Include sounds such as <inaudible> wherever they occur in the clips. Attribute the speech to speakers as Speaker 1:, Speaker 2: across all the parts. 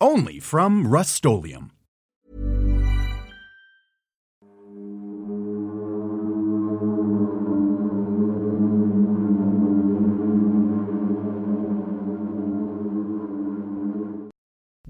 Speaker 1: Only from Rust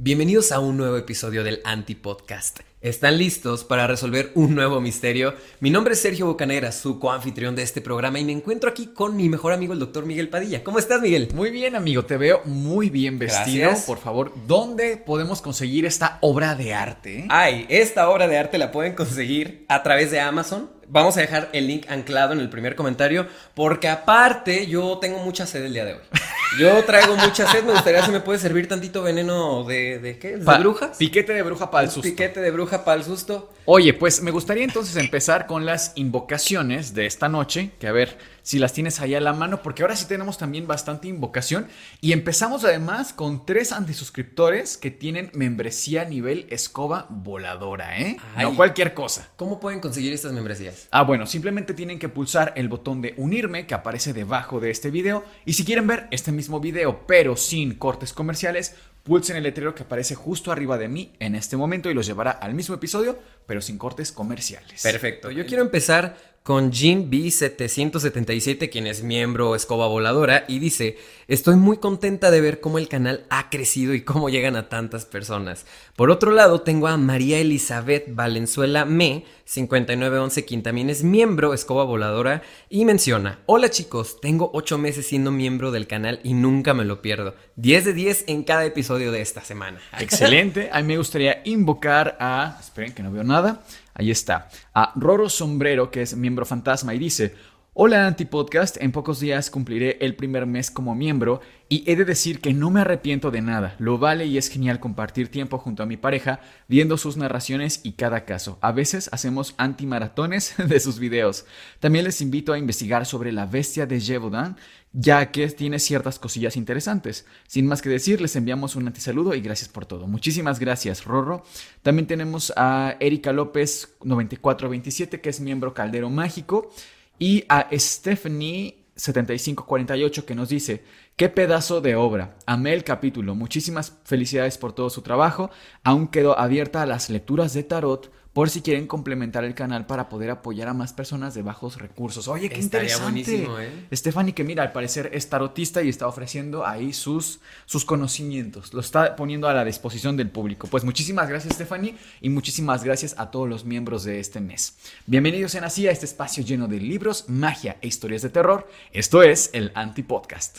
Speaker 2: Bienvenidos a un nuevo episodio del Anti-Podcast. ¿Están listos para resolver un nuevo misterio? Mi nombre es Sergio Bocanera, su coanfitrión de este programa, y me encuentro aquí con mi mejor amigo, el doctor Miguel Padilla. ¿Cómo estás, Miguel?
Speaker 3: Muy bien, amigo, te veo muy bien vestido. Por favor, ¿dónde podemos conseguir esta obra de arte?
Speaker 2: Ay, esta obra de arte la pueden conseguir a través de Amazon Vamos a dejar el link anclado en el primer comentario, porque aparte yo tengo mucha sed el día de hoy. <laughs> Yo traigo mucha sed, me gustaría si me puede servir tantito veneno de, de qué? ¿De brujas?
Speaker 3: Piquete de bruja para el susto.
Speaker 2: Piquete de bruja para el susto.
Speaker 3: Oye, pues me gustaría entonces empezar con las invocaciones de esta noche, que a ver si las tienes ahí a la mano, porque ahora sí tenemos también bastante invocación. Y empezamos además con tres antisuscriptores que tienen membresía nivel escoba voladora, ¿eh? no cualquier cosa.
Speaker 2: ¿Cómo pueden conseguir estas membresías?
Speaker 3: Ah, bueno, simplemente tienen que pulsar el botón de unirme que aparece debajo de este video. Y si quieren ver este mismo video, pero sin cortes comerciales, pulsen el letrero que aparece justo arriba de mí en este momento y los llevará al mismo episodio, pero sin cortes comerciales.
Speaker 2: Perfecto. Yo quiero empezar con Jim B777, quien es miembro Escoba Voladora, y dice, estoy muy contenta de ver cómo el canal ha crecido y cómo llegan a tantas personas. Por otro lado, tengo a María Elizabeth Valenzuela Me, 5911, quien también es miembro Escoba Voladora, y menciona, hola chicos, tengo 8 meses siendo miembro del canal y nunca me lo pierdo. 10 de 10 en cada episodio de esta semana. <laughs>
Speaker 3: Excelente, a mí me gustaría invocar a... Esperen que no veo nada. Ahí está. A Roro Sombrero, que es miembro fantasma, y dice, Hola Antipodcast, en pocos días cumpliré el primer mes como miembro y he de decir que no me arrepiento de nada. Lo vale y es genial compartir tiempo junto a mi pareja viendo sus narraciones y cada caso. A veces hacemos antimaratones <laughs> de sus videos. También les invito a investigar sobre la bestia de Jevodan, ya que tiene ciertas cosillas interesantes. Sin más que decir, les enviamos un antisaludo y gracias por todo. Muchísimas gracias, Rorro. También tenemos a Erika López 9427, que es miembro Caldero Mágico. Y a Stephanie 7548 que nos dice, qué pedazo de obra, amé el capítulo, muchísimas felicidades por todo su trabajo, aún quedó abierta a las lecturas de tarot por si quieren complementar el canal para poder apoyar a más personas de bajos recursos. Oye, qué interesante. ¿eh? Stephanie, que mira, al parecer es tarotista y está ofreciendo ahí sus, sus conocimientos, lo está poniendo a la disposición del público. Pues muchísimas gracias, Stephanie, y muchísimas gracias a todos los miembros de este mes. Bienvenidos en así a este espacio lleno de libros, magia e historias de terror. Esto es el Anti-Podcast.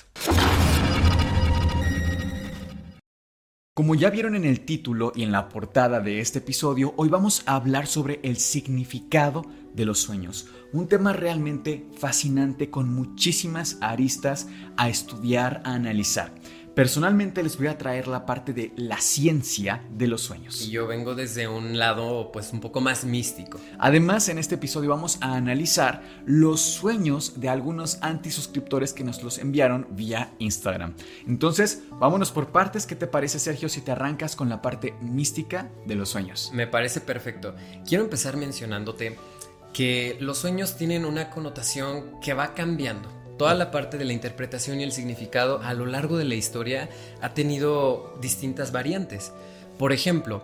Speaker 3: Como ya vieron en el título y en la portada de este episodio, hoy vamos a hablar sobre el significado de los sueños. Un tema realmente fascinante con muchísimas aristas a estudiar, a analizar. Personalmente les voy a traer la parte de la ciencia de los sueños.
Speaker 2: Y yo vengo desde un lado pues un poco más místico.
Speaker 3: Además, en este episodio vamos a analizar los sueños de algunos antisuscriptores que nos los enviaron vía Instagram. Entonces, vámonos por partes. ¿Qué te parece, Sergio, si te arrancas con la parte mística de los sueños?
Speaker 2: Me parece perfecto. Quiero empezar mencionándote que los sueños tienen una connotación que va cambiando toda la parte de la interpretación y el significado a lo largo de la historia ha tenido distintas variantes. Por ejemplo,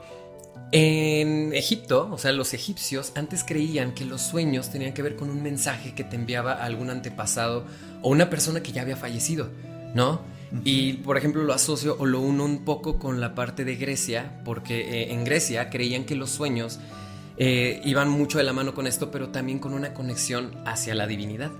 Speaker 2: en Egipto, o sea, los egipcios antes creían que los sueños tenían que ver con un mensaje que te enviaba algún antepasado o una persona que ya había fallecido, ¿no? Y por ejemplo lo asocio o lo uno un poco con la parte de Grecia, porque eh, en Grecia creían que los sueños eh, iban mucho de la mano con esto, pero también con una conexión hacia la divinidad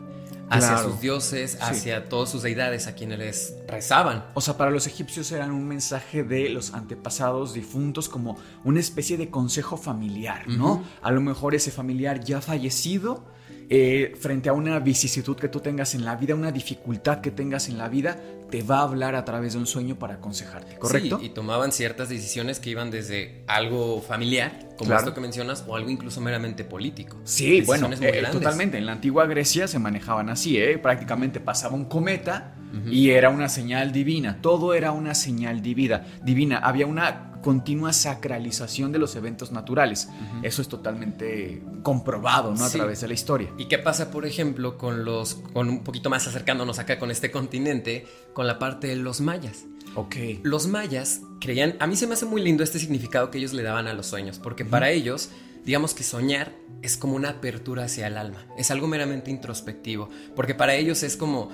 Speaker 2: hacia sus dioses, hacia todas sus deidades a quienes les rezaban.
Speaker 3: O sea, para los egipcios eran un mensaje de los antepasados difuntos como una especie de consejo familiar, ¿no? A lo mejor ese familiar ya fallecido eh, frente a una vicisitud que tú tengas en la vida, una dificultad que tengas en la vida, te va a hablar a través de un sueño para aconsejarte, ¿correcto?
Speaker 2: Sí, y tomaban ciertas decisiones que iban desde algo familiar, como
Speaker 3: Claro.
Speaker 2: esto que mencionas, o algo incluso meramente político.
Speaker 3: Sí, bueno, eh, totalmente. En la antigua Grecia se manejaban así, ¿eh? Prácticamente pasaba un cometa y era una señal divina. Todo era una señal divina. Divina. Había una continua sacralización de los eventos naturales. Eso es totalmente comprobado, ¿no? A
Speaker 2: Sí.
Speaker 3: través de la historia.
Speaker 2: ¿Y qué pasa, por ejemplo, con los, con un poquito más acercándonos acá con este continente, con la parte de los mayas?
Speaker 3: Ok.
Speaker 2: Los mayas creían, a mí se me hace muy lindo este significado que ellos le daban a los sueños, porque para ellos, digamos que soñar es como una apertura hacia el alma, es algo meramente introspectivo, porque para ellos es como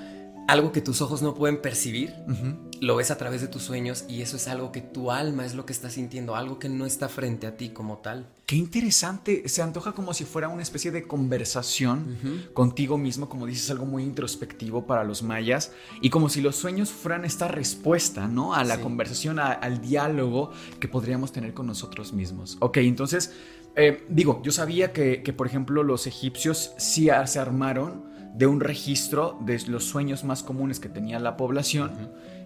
Speaker 2: algo que tus ojos no pueden percibir, lo ves a través de tus sueños y eso es algo que tu alma es lo que está sintiendo, algo que no está frente a ti como tal.
Speaker 3: Qué interesante, se antoja como si fuera una especie de conversación contigo mismo, como dices, algo muy introspectivo para los mayas, y como si los sueños fueran esta respuesta, ¿no? A la
Speaker 2: Sí.
Speaker 3: conversación, a- al diálogo que podríamos tener con nosotros mismos. Ok, entonces, eh, digo, yo sabía que, que, por ejemplo, los egipcios sí se armaron de un registro de los sueños más comunes que tenía la población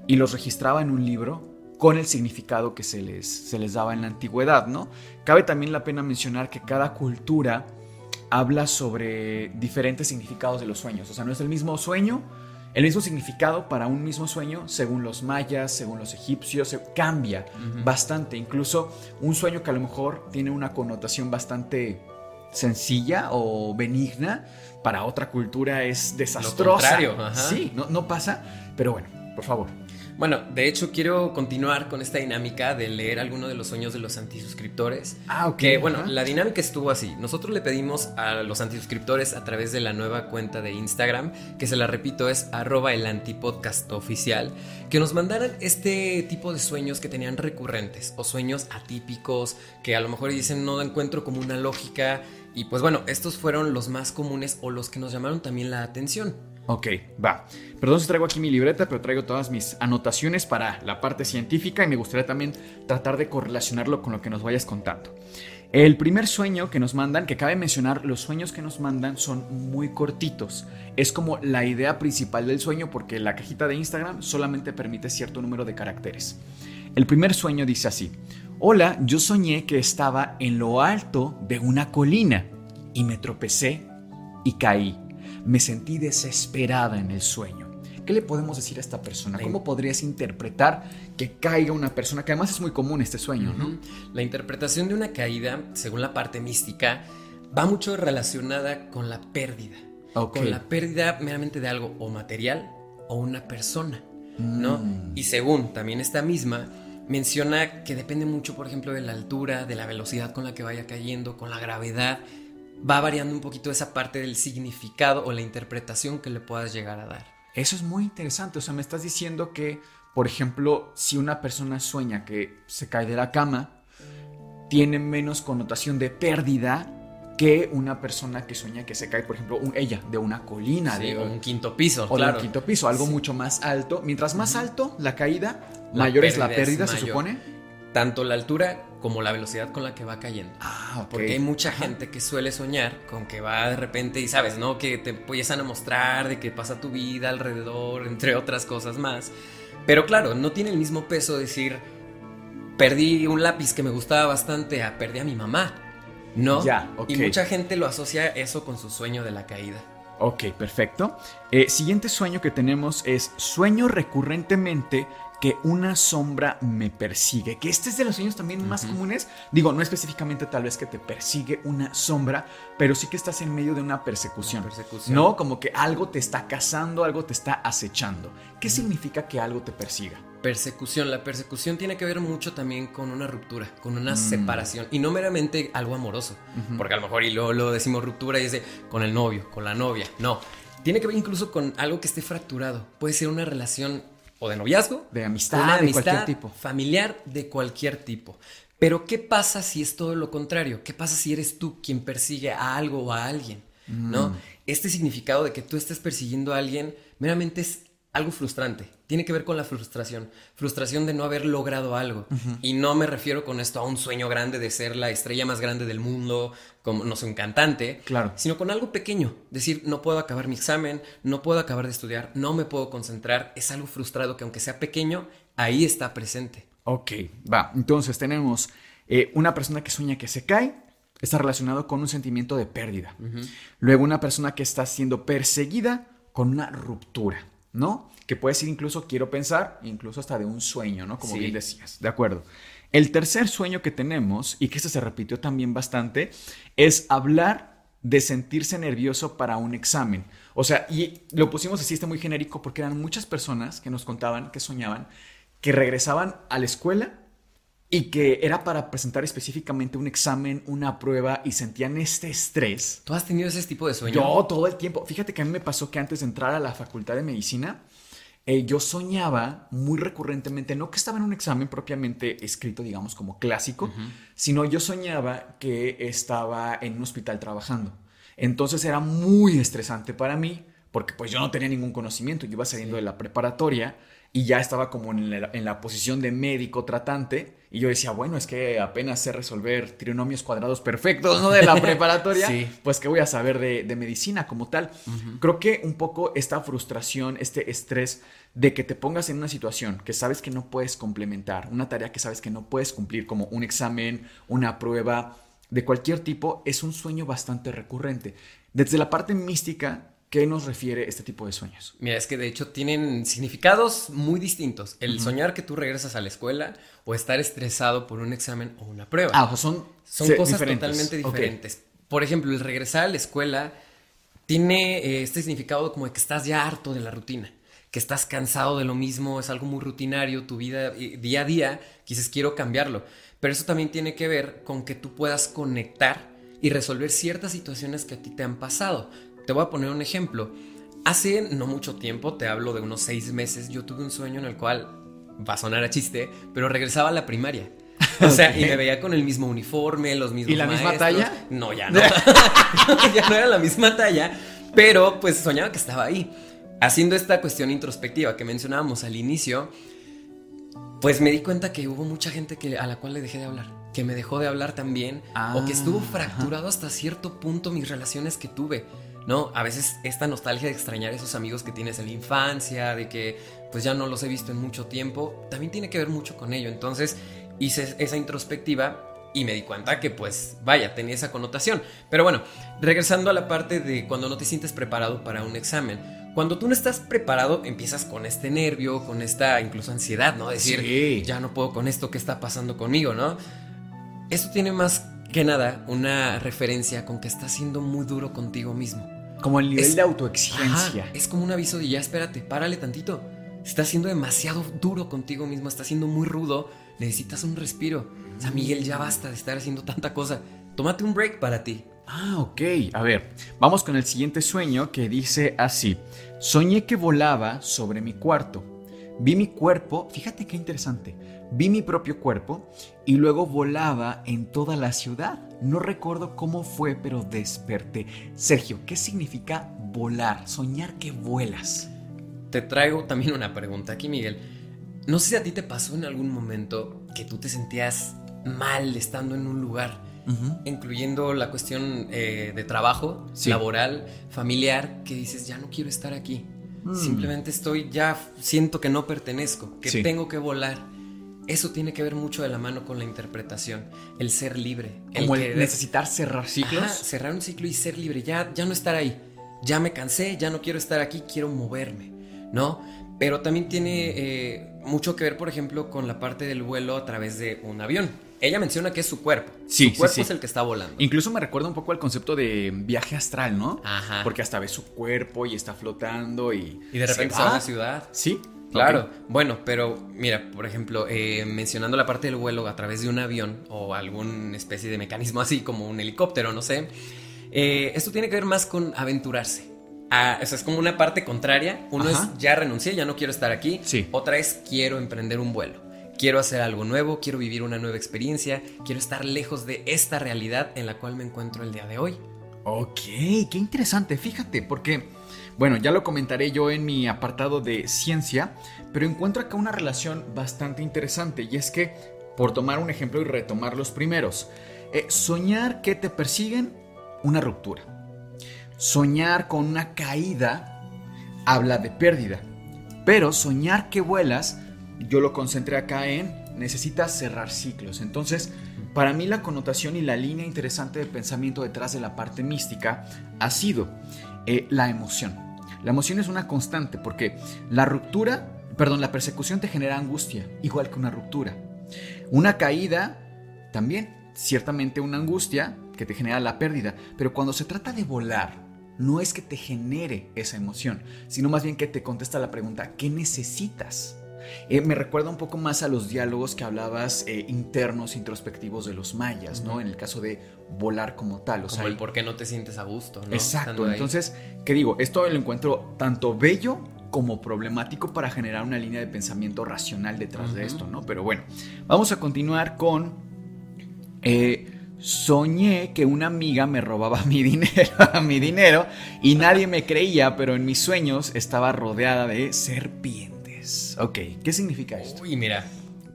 Speaker 3: y los registraba en un libro con el significado que se les, se les daba en la antigüedad, ¿no? Cabe también la pena mencionar que cada cultura habla sobre diferentes significados de los sueños, o sea, no es el mismo sueño, el mismo significado para un mismo sueño, según los mayas, según los egipcios, se- cambia bastante, incluso un sueño que a lo mejor tiene una connotación bastante sencilla o benigna, para otra cultura es desastrosa.
Speaker 2: contrario, ajá.
Speaker 3: Sí, no, no pasa, pero bueno, por favor.
Speaker 2: Bueno, de hecho quiero continuar con esta dinámica de leer alguno de los sueños de los antisuscriptores.
Speaker 3: Ah, ok.
Speaker 2: Que bueno, la dinámica estuvo así. Nosotros le pedimos a los antisuscriptores a través de la nueva cuenta de Instagram, que se la repito es arroba el antipodcast oficial, que nos mandaran este tipo de sueños que tenían recurrentes o sueños atípicos, que a lo mejor dicen no encuentro como una lógica. Y pues bueno, estos fueron los más comunes o los que nos llamaron también la atención.
Speaker 3: Ok, va. Perdón si traigo aquí mi libreta, pero traigo todas mis anotaciones para la parte científica y me gustaría también tratar de correlacionarlo con lo que nos vayas contando. El primer sueño que nos mandan, que cabe mencionar, los sueños que nos mandan son muy cortitos. Es como la idea principal del sueño porque la cajita de Instagram solamente permite cierto número de caracteres. El primer sueño dice así, hola, yo soñé que estaba en lo alto de una colina y me tropecé y caí. Me sentí desesperada en el sueño. ¿Qué le podemos decir a esta persona? ¿Cómo podrías interpretar que caiga una persona? Que además es muy común este sueño, ¿no?
Speaker 2: La interpretación de una caída, según la parte mística, va mucho relacionada con la pérdida.
Speaker 3: Ok.
Speaker 2: Con la pérdida meramente de algo o material o una persona, ¿no?
Speaker 3: Mm.
Speaker 2: Y según también esta misma, menciona que depende mucho, por ejemplo, de la altura, de la velocidad con la que vaya cayendo, con la gravedad. Va variando un poquito esa parte del significado o la interpretación que le puedas llegar a dar.
Speaker 3: Eso es muy interesante. O sea, me estás diciendo que, por ejemplo, si una persona sueña que se cae de la cama, tiene menos connotación de pérdida que una persona que sueña que se cae, por ejemplo, un- ella, de una colina,
Speaker 2: Sí,
Speaker 3: de,
Speaker 2: un quinto piso,
Speaker 3: o de
Speaker 2: claro.
Speaker 3: un quinto piso, algo mucho más alto. Mientras más alto la caída,
Speaker 2: La
Speaker 3: mayor es la
Speaker 2: pérdida es
Speaker 3: se supone.
Speaker 2: Tanto la altura como la velocidad con la que va cayendo.
Speaker 3: Ah, ok.
Speaker 2: Porque hay mucha gente que suele soñar con que va de repente y sabes, ¿no? Que te empiezan a mostrar de que pasa tu vida alrededor, entre otras cosas más. Pero claro, no tiene el mismo peso decir, perdí un lápiz que me gustaba bastante a perdí a mi mamá, ¿no?
Speaker 3: Ya, ok.
Speaker 2: Y mucha gente lo asocia eso con su sueño de la caída.
Speaker 3: Ok, perfecto. Eh, siguiente sueño que tenemos es sueño recurrentemente que una sombra me persigue. Que este es de los sueños también más comunes. Digo, no específicamente tal vez que te persigue una sombra, pero sí que estás en medio de una persecución.
Speaker 2: Persecución.
Speaker 3: No, como que algo te está cazando, algo te está acechando. ¿Qué significa que algo te persiga?
Speaker 2: Persecución. La persecución tiene que ver mucho también con una ruptura, con una
Speaker 3: Mm.
Speaker 2: separación. Y no meramente algo amoroso. Porque a lo mejor y luego lo decimos ruptura y es de con el novio, con la novia. No. Tiene que ver incluso con algo que esté fracturado. Puede ser una relación o de noviazgo,
Speaker 3: De amistad, de cualquier tipo.
Speaker 2: familiar de cualquier tipo. Pero ¿qué pasa si es todo lo contrario? ¿Qué pasa si eres tú quien persigue a algo o a alguien?
Speaker 3: Mm.
Speaker 2: ¿No? Este significado de que tú estés persiguiendo a alguien meramente es algo frustrante. Tiene que ver con la frustración. Frustración de no haber logrado algo. Y no me refiero con esto a un sueño grande de ser la estrella más grande del mundo, como no sé, un cantante.
Speaker 3: Claro.
Speaker 2: Sino con algo pequeño. Decir, no puedo acabar mi examen, no puedo acabar de estudiar, no me puedo concentrar. Es algo frustrado que aunque sea pequeño, ahí está presente.
Speaker 3: Ok, va. Entonces tenemos eh, una persona que sueña que se cae, está relacionado con un sentimiento de pérdida. Luego una persona que está siendo perseguida con una ruptura. ¿No? Que puede ser incluso, quiero pensar, incluso hasta de un sueño, ¿no? Como bien decías, de acuerdo. El tercer sueño que tenemos, y que este se repitió también bastante, es hablar de sentirse nervioso para un examen. O sea, y lo pusimos así, este muy genérico, porque eran muchas personas que nos contaban, que soñaban, que regresaban a la escuela y que era para presentar específicamente un examen, una prueba y sentían este estrés.
Speaker 2: ¿Tú has tenido ese tipo de sueño?
Speaker 3: Yo todo el tiempo. Fíjate que a mí me pasó que antes de entrar a la facultad de medicina, eh, yo soñaba muy recurrentemente, no que estaba en un examen propiamente escrito, digamos, como clásico, sino yo soñaba que estaba en un hospital trabajando. Entonces era muy estresante para mí, porque pues yo no tenía ningún conocimiento, yo iba saliendo de la preparatoria y ya estaba como en la, posición de médico tratante y yo decía, bueno, es que apenas sé resolver trinomios cuadrados perfectos, ¿no? De la <laughs> preparatoria, pues que voy a saber de, medicina como tal. Creo que un poco esta frustración, este estrés de que te pongas en una situación que sabes que no puedes complementar, una tarea que sabes que no puedes cumplir, como un examen, una prueba de cualquier tipo, es un sueño bastante recurrente. Desde la parte mística, ¿Qué nos refiere este tipo de sueños?
Speaker 2: Mira, es que de hecho tienen significados muy distintos. El soñar que tú regresas a la escuela o estar estresado por un examen o una prueba.
Speaker 3: Ah, son,
Speaker 2: son cosas totalmente diferentes. Por ejemplo, el regresar a la escuela tiene eh, este significado como de que estás ya harto de la rutina, que estás cansado de lo mismo, es algo muy rutinario, tu vida eh, día a día, quizás quiero cambiarlo. Pero eso también tiene que ver con que tú puedas conectar y resolver ciertas situaciones que a ti te han pasado. Te voy a poner un ejemplo. Hace no mucho tiempo, te hablo de unos seis meses, yo tuve un sueño en el cual, va a sonar a chiste, pero regresaba a la primaria. O sea, y me veía con el mismo uniforme, los mismos
Speaker 3: ¿Y la misma talla?
Speaker 2: No, ya <laughs> no. ya no era la misma talla, pero pues soñaba que estaba ahí. Haciendo esta cuestión introspectiva que mencionábamos al inicio, pues me di cuenta que hubo mucha gente que, a la cual le dejé de hablar, que me dejó de hablar también, o que estuvo ah, fracturado hasta cierto punto mis relaciones que tuve. ¿No? A veces esta nostalgia de extrañar a esos amigos que tienes en la infancia, de que pues ya no los he visto en mucho tiempo, también tiene que ver mucho con ello. Entonces hice esa introspectiva y me di cuenta que pues vaya, tenía esa connotación. Pero bueno, regresando a la parte de cuando no te sientes preparado para un examen. Cuando tú no estás preparado, empiezas con este nervio, con esta incluso ansiedad, ¿no? Decir, ya no puedo con esto que está pasando conmigo, ¿no? Esto tiene más que nada una referencia con que estás siendo muy duro contigo mismo.
Speaker 3: Como el nivel de autoexigencia.
Speaker 2: es como un aviso de ya espérate, párale tantito. Estás siendo demasiado duro contigo mismo, estás siendo muy rudo, necesitas un respiro. O sea, Miguel, ya basta de estar haciendo tanta cosa. Tómate un break para ti.
Speaker 3: Ah, ok. A ver, vamos con el siguiente sueño que dice así. Soñé que volaba sobre mi cuarto. Vi mi cuerpo, fíjate qué interesante, vi mi propio cuerpo y luego volaba en toda la ciudad. No recuerdo cómo fue, pero desperté. Sergio, ¿qué significa volar? Soñar que vuelas.
Speaker 2: Te traigo también una pregunta aquí, Miguel. No sé si a ti te pasó en algún momento que tú te sentías mal estando en un lugar, incluyendo la cuestión eh, de trabajo, laboral, familiar, que dices, ya no quiero estar aquí. Mm. Simplemente estoy, ya siento que no pertenezco, que tengo que volar. Eso tiene que ver mucho de la mano con la interpretación, el ser libre.
Speaker 3: Como
Speaker 2: el,
Speaker 3: necesitar cerrar ciclos.
Speaker 2: cerrar un ciclo y ser libre, ya, ya no estar ahí. Ya me cansé, ya no quiero estar aquí, quiero moverme, ¿no? Pero también tiene eh, mucho que ver, por ejemplo, con la parte del vuelo a través de un avión. Ella menciona que es su cuerpo.
Speaker 3: Sí,
Speaker 2: su cuerpo es el que está volando.
Speaker 3: Incluso me recuerda un poco al concepto de viaje astral, ¿no? Ajá. Porque hasta ve su cuerpo y está flotando y.
Speaker 2: Y de repente va a la ciudad.
Speaker 3: Sí.
Speaker 2: Claro, bueno, pero mira, por ejemplo, eh, mencionando la parte del vuelo a través de un avión o alguna especie de mecanismo así como un helicóptero, no sé, eh, esto tiene que ver más con aventurarse. Ah, o sea, es como una parte contraria. Uno es ya renuncié, ya no quiero estar aquí.
Speaker 3: Sí.
Speaker 2: Otra es quiero emprender un vuelo. Quiero hacer algo nuevo, quiero vivir una nueva experiencia, quiero estar lejos de esta realidad en la cual me encuentro el día de hoy.
Speaker 3: Ok, qué interesante, fíjate, porque Bueno, ya lo comentaré yo en mi apartado de ciencia, pero encuentro acá una relación bastante interesante y es que, por tomar un ejemplo y retomar los primeros, eh, soñar que te persiguen, una ruptura. Soñar con una caída habla de pérdida, pero soñar que vuelas, yo lo concentré acá en necesitas cerrar ciclos. Entonces, para mí la connotación y la línea interesante de pensamiento detrás de la parte mística ha sido eh, la emoción. La emoción es una constante porque la ruptura, perdón, la persecución te genera angustia, igual que una ruptura. Una caída también, ciertamente una angustia que te genera la pérdida, pero cuando se trata de volar, no es que te genere esa emoción, sino más bien que te contesta la pregunta, ¿qué necesitas? Eh, me recuerda un poco más a los diálogos que hablabas eh, internos, introspectivos de los mayas, ¿no? En el caso de volar como tal. O
Speaker 2: sea, el por qué no te sientes a gusto, ¿no?
Speaker 3: Exacto. Entonces, ¿qué digo? Esto lo encuentro tanto bello como problemático para generar una línea de pensamiento racional detrás de esto, ¿no? Pero bueno, vamos a continuar con... Eh, soñé que una amiga me robaba <laughs> mi dinero, <laughs> mi dinero y nadie me creía, pero en mis sueños estaba rodeada de serpientes. Ok, ¿qué significa esto?
Speaker 2: Uy, mira,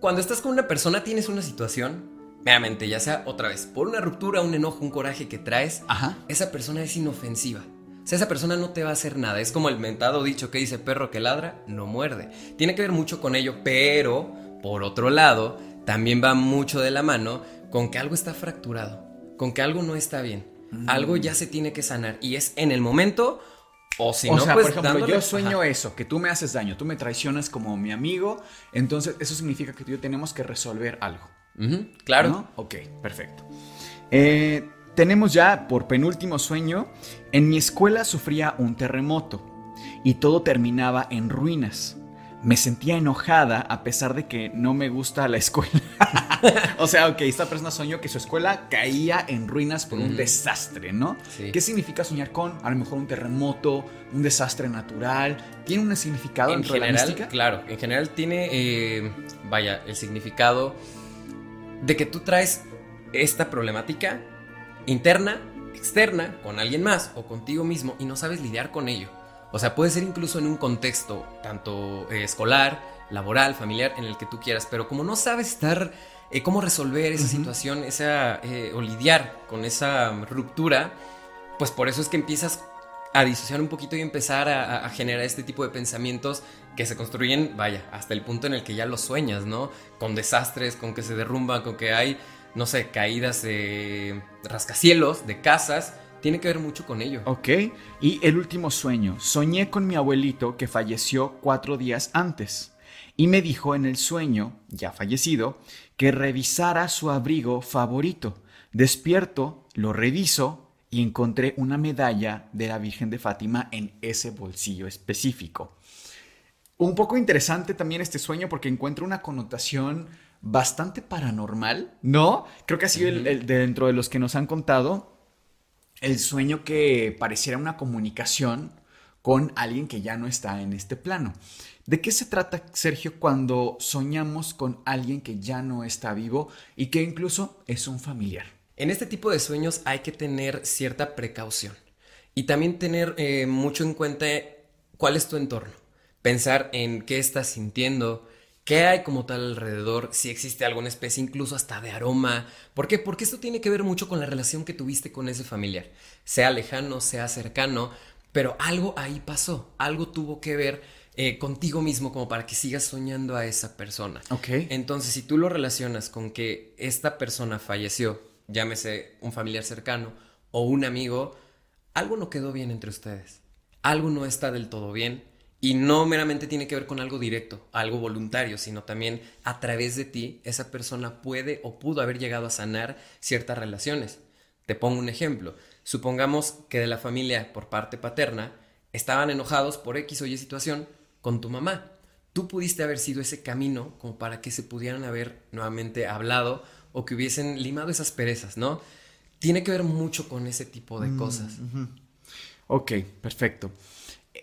Speaker 2: cuando estás con una persona tienes una situación, meramente, ya sea otra vez, por una ruptura, un enojo, un coraje que traes, esa persona es inofensiva. O sea, esa persona no te va a hacer nada. Es como el mentado dicho que dice perro que ladra, no muerde. Tiene que ver mucho con ello, pero por otro lado, también va mucho de la mano con que algo está fracturado, con que algo no está bien. Mm. Algo ya se tiene que sanar y es en el momento o si no,
Speaker 3: sea,
Speaker 2: pues,
Speaker 3: por ejemplo, yo sueño eso, que tú me haces daño, tú me traicionas como mi amigo, entonces eso significa que tú y yo tenemos que resolver algo.
Speaker 2: Claro.
Speaker 3: Ok, perfecto. Eh, tenemos ya por penúltimo sueño, en mi escuela sufría un terremoto y todo terminaba en ruinas me sentía enojada a pesar de que no me gusta la escuela. <laughs> o sea, ok, esta persona soñó que su escuela caía en ruinas por un desastre, ¿no? ¿Qué significa soñar con a lo mejor un terremoto, un desastre natural? ¿Tiene un significado
Speaker 2: en general? Claro, en general tiene, eh, vaya, el significado de que tú traes esta problemática interna, externa, con alguien más o contigo mismo y no sabes lidiar con ello. O sea, puede ser incluso en un contexto tanto eh, escolar, laboral, familiar, en el que tú quieras, pero como no sabes estar, eh, cómo resolver esa situación, esa, eh, o lidiar con esa ruptura, pues por eso es que empiezas a disociar un poquito y empezar a, generar este tipo de pensamientos que se construyen, vaya, hasta el punto en el que ya lo sueñas, ¿no? Con desastres, con que se derrumban, con que hay, no sé, caídas de rascacielos, de casas, tiene que ver mucho con ello.
Speaker 3: Ok. Y el último sueño. Soñé con mi abuelito que falleció cuatro días antes. Y me dijo en el sueño, ya fallecido, que revisara su abrigo favorito. Despierto, lo reviso y encontré una medalla de la Virgen de Fátima en ese bolsillo específico. Un poco interesante también este sueño porque encuentro una connotación bastante paranormal, ¿no? Creo que ha sido el, dentro de los que nos han contado el sueño que pareciera una comunicación con alguien que ya no está en este plano. ¿De qué se trata, Sergio, cuando soñamos con alguien que ya no está vivo y que incluso es un familiar?
Speaker 2: En este tipo de sueños hay que tener cierta precaución y también tener eh, mucho en cuenta cuál es tu entorno. Pensar en qué estás sintiendo, qué hay como tal alrededor, si existe alguna especie incluso hasta de aroma. ¿Por qué? Porque esto tiene que ver mucho con la relación que tuviste con ese familiar, sea lejano, sea cercano, pero algo ahí pasó, algo tuvo que ver eh, contigo mismo como para que sigas soñando a esa persona.
Speaker 3: Ok.
Speaker 2: Entonces, si tú lo relacionas con que esta persona falleció, llámese un familiar cercano o un amigo, algo no quedó bien entre ustedes, algo no está del todo bien y no meramente tiene que ver con algo directo, algo voluntario, sino también a través de ti esa persona puede o pudo haber llegado a sanar ciertas relaciones. Te pongo un ejemplo. Supongamos que de la familia por parte paterna estaban enojados por X o Y situación con tu mamá. Tú pudiste haber sido ese camino como para que se pudieran haber nuevamente hablado o que hubiesen limado esas perezas, ¿no? Tiene que ver mucho con ese tipo de mm, cosas.
Speaker 3: Ok, perfecto.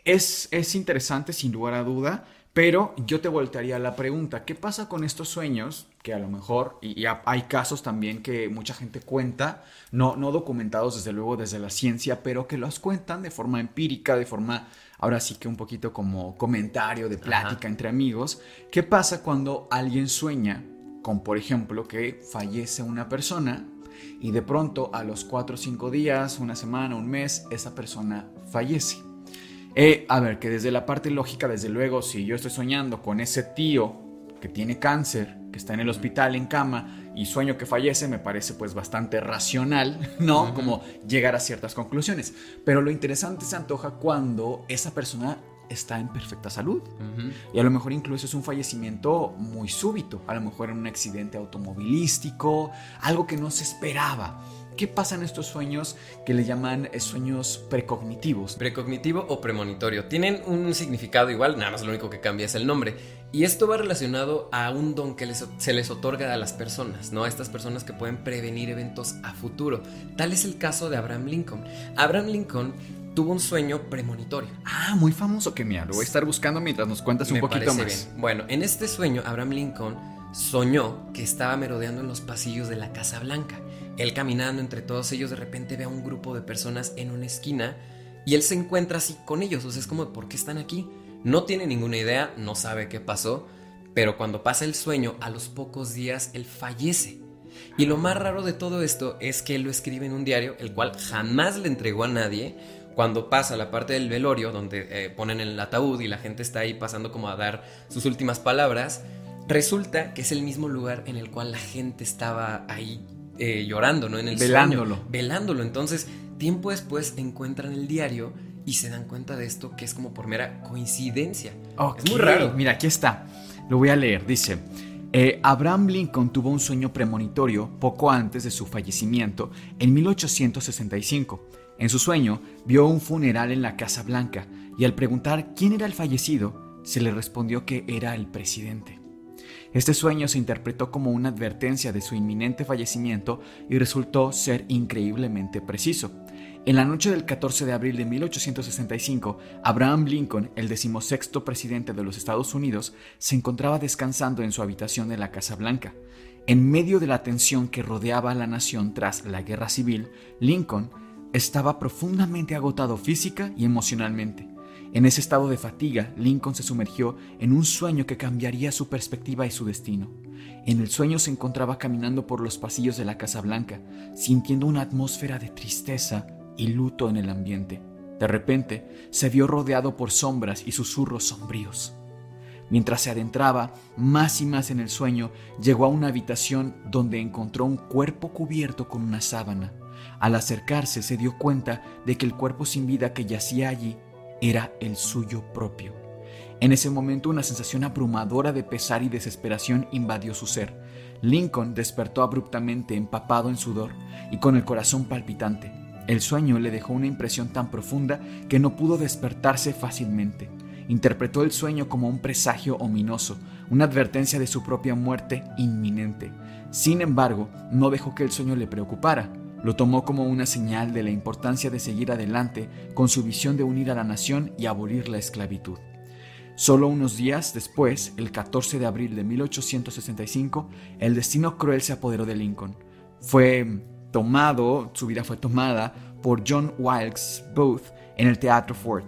Speaker 3: Es, interesante sin lugar a duda, Pero yo te voltearía la pregunta, ¿qué pasa con estos sueños que a lo mejor, y, hay casos también que mucha gente cuenta, no, no documentados desde luego desde la ciencia, pero que los cuentan de forma empírica, de forma, ahora sí que un poquito como comentario de plática entre amigos, ¿qué pasa cuando alguien sueña con, por ejemplo, que fallece una persona y de pronto a los cuatro o cinco días, una semana, un mes, esa persona fallece? Eh, a ver, que desde la parte lógica, desde luego, si yo estoy soñando con ese tío que tiene cáncer, que está en el hospital en cama y sueño que fallece, me parece pues bastante racional, <laughs> ¿no? Como llegar a ciertas conclusiones. Pero lo interesante se antoja cuando esa persona está en perfecta salud. Y a lo mejor incluso es un fallecimiento muy súbito, a lo mejor en un accidente automovilístico, algo que no se esperaba. ¿Qué pasa en estos sueños que le llaman eh, sueños precognitivos?
Speaker 2: Precognitivo o premonitorio. Tienen un significado igual, nada más lo único que cambia es el nombre. Y esto va relacionado a un don que se les otorga a las personas, ¿no? A estas personas que pueden prevenir eventos a futuro. Tal es el caso de Abraham Lincoln. Abraham Lincoln tuvo un sueño premonitorio.
Speaker 3: Ah, muy famoso que mira, lo voy a estar buscando mientras nos cuentas un poquito más.
Speaker 2: Bueno, en este sueño Abraham Lincoln soñó que estaba merodeando en los pasillos de la Casa Blanca él caminando entre todos ellos de repente ve a un grupo de personas en una esquina y él se encuentra así con ellos. O sea, es como, ¿por qué están aquí? No tiene ninguna idea, no sabe qué pasó, pero cuando pasa el sueño, a los pocos días él fallece. Y lo más raro de todo esto es que él lo escribe en un diario, el cual jamás le entregó a nadie. Cuando pasa la parte del velorio, donde eh, ponen el ataúd y la gente está ahí pasando como a dar sus últimas palabras, resulta que es el mismo lugar en el cual la gente estaba ahí eh, llorando, ¿no? En el
Speaker 3: velándolo.
Speaker 2: velándolo. Entonces, tiempo después encuentran el diario y se dan cuenta de esto que es como por mera coincidencia.
Speaker 3: Es muy raro. Mira, aquí está. Lo voy a leer. Dice. Eh, Abraham Lincoln tuvo un sueño premonitorio poco antes de su fallecimiento en 1865. En su sueño vio un funeral en la Casa Blanca y al preguntar quién era el fallecido, se le respondió que era el presidente. Este sueño se interpretó como una advertencia de su inminente fallecimiento y resultó ser increíblemente preciso. En la noche del 14 de abril de 1865, Abraham Lincoln, el decimosexto presidente de los Estados Unidos, se encontraba descansando en su habitación en la Casa Blanca. En medio de la tensión que rodeaba a la nación tras la guerra civil, Lincoln estaba profundamente agotado física y emocionalmente. En ese estado de fatiga, Lincoln se sumergió en un sueño que cambiaría su perspectiva y su destino. En el sueño se encontraba caminando por los pasillos de la Casa Blanca, sintiendo una atmósfera de tristeza y luto en el ambiente. De repente, se vio rodeado por sombras y susurros sombríos. Mientras se adentraba más y más en el sueño, llegó a una habitación donde encontró un cuerpo cubierto con una sábana. Al acercarse se dio cuenta de que el cuerpo sin vida que yacía allí era el suyo propio. En ese momento una sensación abrumadora de pesar y desesperación invadió su ser. Lincoln despertó abruptamente empapado en sudor y con el corazón palpitante. El sueño le dejó una impresión tan profunda que no pudo despertarse fácilmente. Interpretó el sueño como un presagio ominoso, una advertencia de su propia muerte inminente. Sin embargo, no dejó que el sueño le preocupara. Lo tomó como una señal de la importancia de seguir adelante con su visión de unir a la nación y abolir la esclavitud. Solo unos días después, el 14 de abril de 1865, el destino cruel se apoderó de Lincoln. Fue tomado, su vida fue tomada por John Wilkes Booth en el Teatro Ford,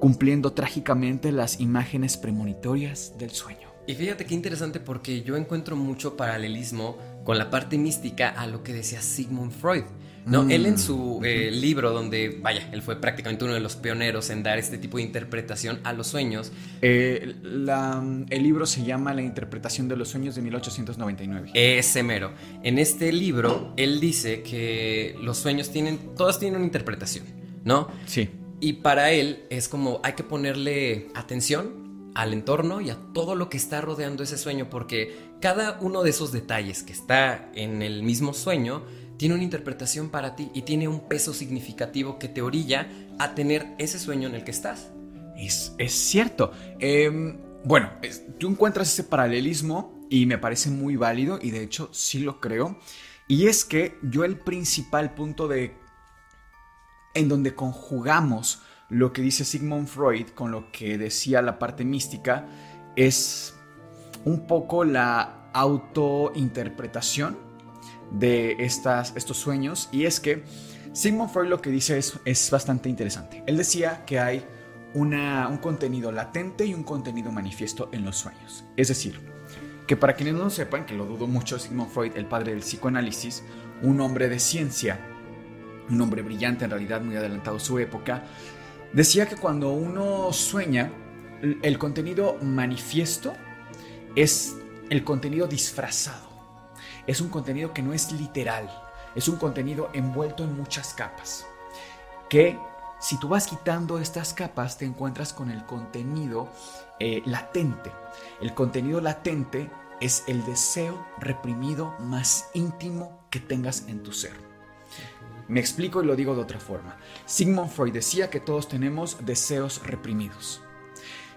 Speaker 3: cumpliendo trágicamente las imágenes premonitorias del sueño.
Speaker 2: Y fíjate qué interesante porque yo encuentro mucho paralelismo con la parte mística a lo que decía Sigmund Freud. No, él en mm. su eh, libro, donde, vaya, él fue prácticamente uno de los pioneros en dar este tipo de interpretación a los sueños.
Speaker 3: Eh, el libro se llama La interpretación de los sueños de 1899.
Speaker 2: Ese mero. En este libro, él dice que los sueños tienen, todas tienen una interpretación, ¿no?
Speaker 3: Sí.
Speaker 2: Y para él es como hay que ponerle atención al entorno y a todo lo que está rodeando ese sueño, porque cada uno de esos detalles que está en el mismo sueño tiene una interpretación para ti y tiene un peso significativo que te orilla a tener ese sueño en el que estás.
Speaker 3: Es, cierto. Em, bueno, tú encuentras ese paralelismo y me parece muy válido y de hecho sí lo creo. Y es que yo el principal punto de en donde conjugamos lo que dice Sigmund Freud con lo que decía la parte mística es un poco la autointerpretación de estas, estos sueños y es que Sigmund Freud lo que dice es, es bastante interesante. Él decía que hay una, un contenido latente y un contenido manifiesto en los sueños. Es decir, que para quienes no lo sepan, que lo dudo mucho, Sigmund Freud, el padre del psicoanálisis, un hombre de ciencia, un hombre brillante en realidad, muy adelantado a su época, decía que cuando uno sueña, el contenido manifiesto es el contenido disfrazado. Es un contenido que no es literal, es un contenido envuelto en muchas capas. Que si tú vas quitando estas capas te encuentras con el contenido eh, latente. El contenido latente es el deseo reprimido más íntimo que tengas en tu ser. Me explico y lo digo de otra forma. Sigmund Freud decía que todos tenemos deseos reprimidos.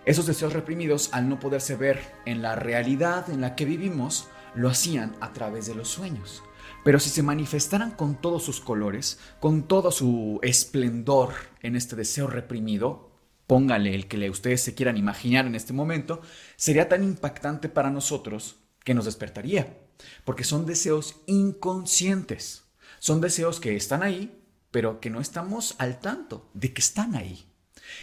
Speaker 3: Esos deseos reprimidos, al no poderse ver en la realidad en la que vivimos, lo hacían a través de los sueños. Pero si se manifestaran con todos sus colores, con todo su esplendor en este deseo reprimido, póngale el que ustedes se quieran imaginar en este momento, sería tan impactante para nosotros que nos despertaría, porque son deseos inconscientes, son deseos que están ahí, pero que no estamos al tanto de que están ahí.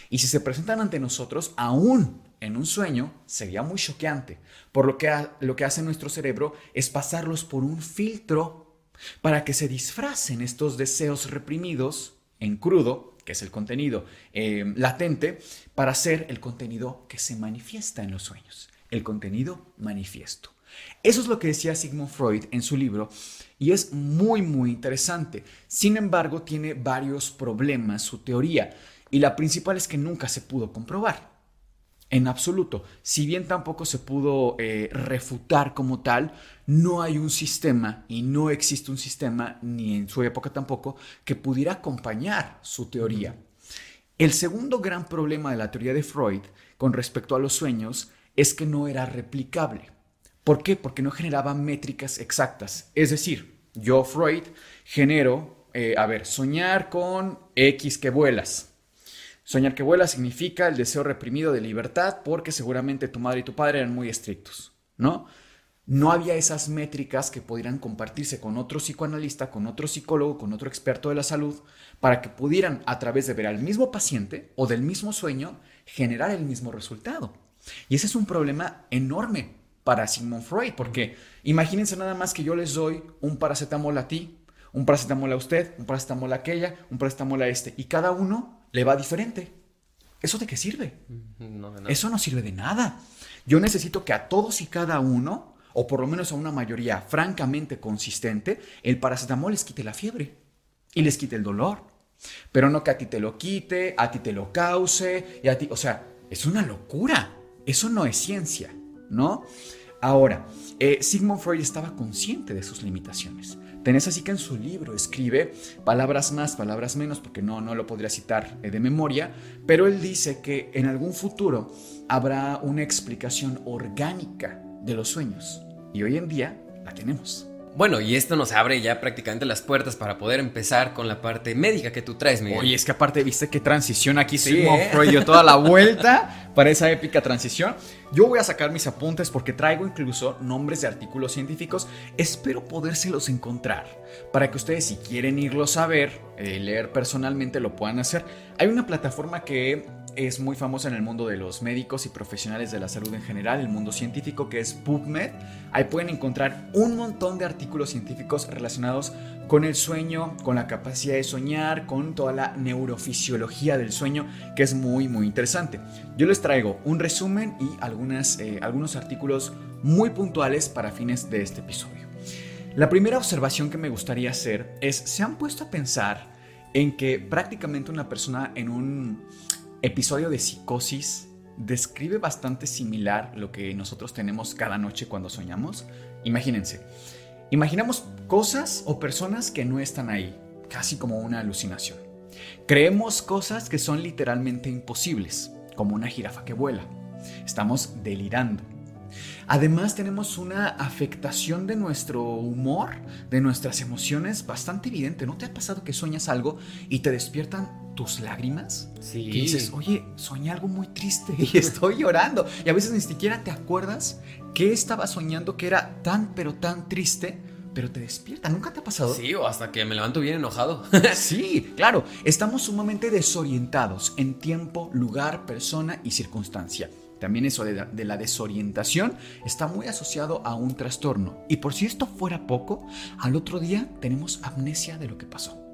Speaker 3: Y si se presentan ante nosotros, aún en un sueño, sería muy choqueante, por lo que lo que hace nuestro cerebro es pasarlos por un filtro para que se disfracen estos deseos reprimidos en crudo que es el contenido eh, latente, para ser el contenido que se manifiesta en los sueños, el contenido manifiesto. Eso es lo que decía Sigmund Freud en su libro y es muy muy interesante. Sin embargo, tiene varios problemas su teoría y la principal es que nunca se pudo comprobar. En absoluto. Si bien tampoco se pudo eh, refutar como tal, no hay un sistema y no existe un sistema, ni en su época tampoco, que pudiera acompañar su teoría. El segundo gran problema de la teoría de Freud con respecto a los sueños es que no era replicable. ¿Por qué? Porque no generaba métricas exactas. Es decir, yo, Freud, genero, eh, a ver, soñar con X que vuelas Soñar que vuela significa el deseo reprimido de libertad porque seguramente tu madre y tu padre eran muy estrictos, ¿no? No había esas métricas que pudieran compartirse con otro psicoanalista, con otro psicólogo, con otro experto de la salud, para que pudieran, a través de ver al mismo paciente o del mismo sueño, generar el mismo resultado. Y ese es un problema enorme para Sigmund Freud, porque imagínense nada más que yo les doy un paracetamol a ti, un paracetamol a usted, un paracetamol a aquella, un paracetamol a este, y cada uno le va diferente. ¿Eso de qué sirve? Eso no sirve de nada. Yo necesito que a todos y cada uno, o por lo menos a una mayoría francamente consistente, el paracetamol les quite la fiebre y les quite el dolor. Pero no que a ti te lo quite, a ti te lo cause, y a ti, o sea, es una locura. Eso no es ciencia, ¿no? Ahora, eh, Sigmund Freud estaba consciente de sus limitaciones. Tenés así que en su libro escribe palabras más, palabras menos, porque no, no lo podría citar eh, de memoria, pero él dice que en algún futuro habrá una explicación orgánica de los sueños. Y hoy en día la tenemos.
Speaker 2: Bueno, y esto nos abre ya prácticamente las puertas para poder empezar con la parte médica que tú traes, Miguel.
Speaker 3: Oye, es que aparte viste qué transición aquí sí, ¿eh? Freud toda la <laughs> vuelta para esa épica transición. Yo voy a sacar mis apuntes porque traigo incluso nombres de artículos científicos. Espero podérselos encontrar para que ustedes si quieren irlos a ver, eh, leer personalmente, lo puedan hacer. Hay una plataforma que es muy famosa en el mundo de los médicos y profesionales de la salud en general, el mundo científico, que es PubMed. Ahí pueden encontrar un montón de artículos científicos relacionados con el sueño, con la capacidad de soñar, con toda la neurofisiología del sueño, que es muy, muy interesante. Yo les traigo un resumen y algunas, eh, algunos artículos muy puntuales para fines de este episodio. La primera observación que me gustaría hacer es, ¿se han puesto a pensar en que prácticamente una persona en un episodio de psicosis describe bastante similar lo que nosotros tenemos cada noche cuando soñamos. Imagínense, imaginamos cosas o personas que no están ahí, casi como una alucinación. Creemos cosas que son literalmente imposibles, como una jirafa que vuela. Estamos delirando. Además tenemos una afectación de nuestro humor, de nuestras emociones bastante evidente. ¿No te ha pasado que sueñas algo y te despiertan tus lágrimas?
Speaker 2: Sí.
Speaker 3: Que dices, oye, soñé algo muy triste y <laughs> estoy llorando. Y a veces ni siquiera te acuerdas que estaba soñando que era tan pero tan triste, pero te despierta. ¿Nunca te ha pasado?
Speaker 2: Sí, o hasta que me levanto bien enojado. <laughs> <laughs>
Speaker 3: Sí, claro, estamos sumamente desorientados en tiempo, lugar, persona y circunstancia. También eso de la, de la desorientación está muy asociado a un trastorno. Y por si esto fuera poco, al otro día tenemos amnesia de lo que pasó.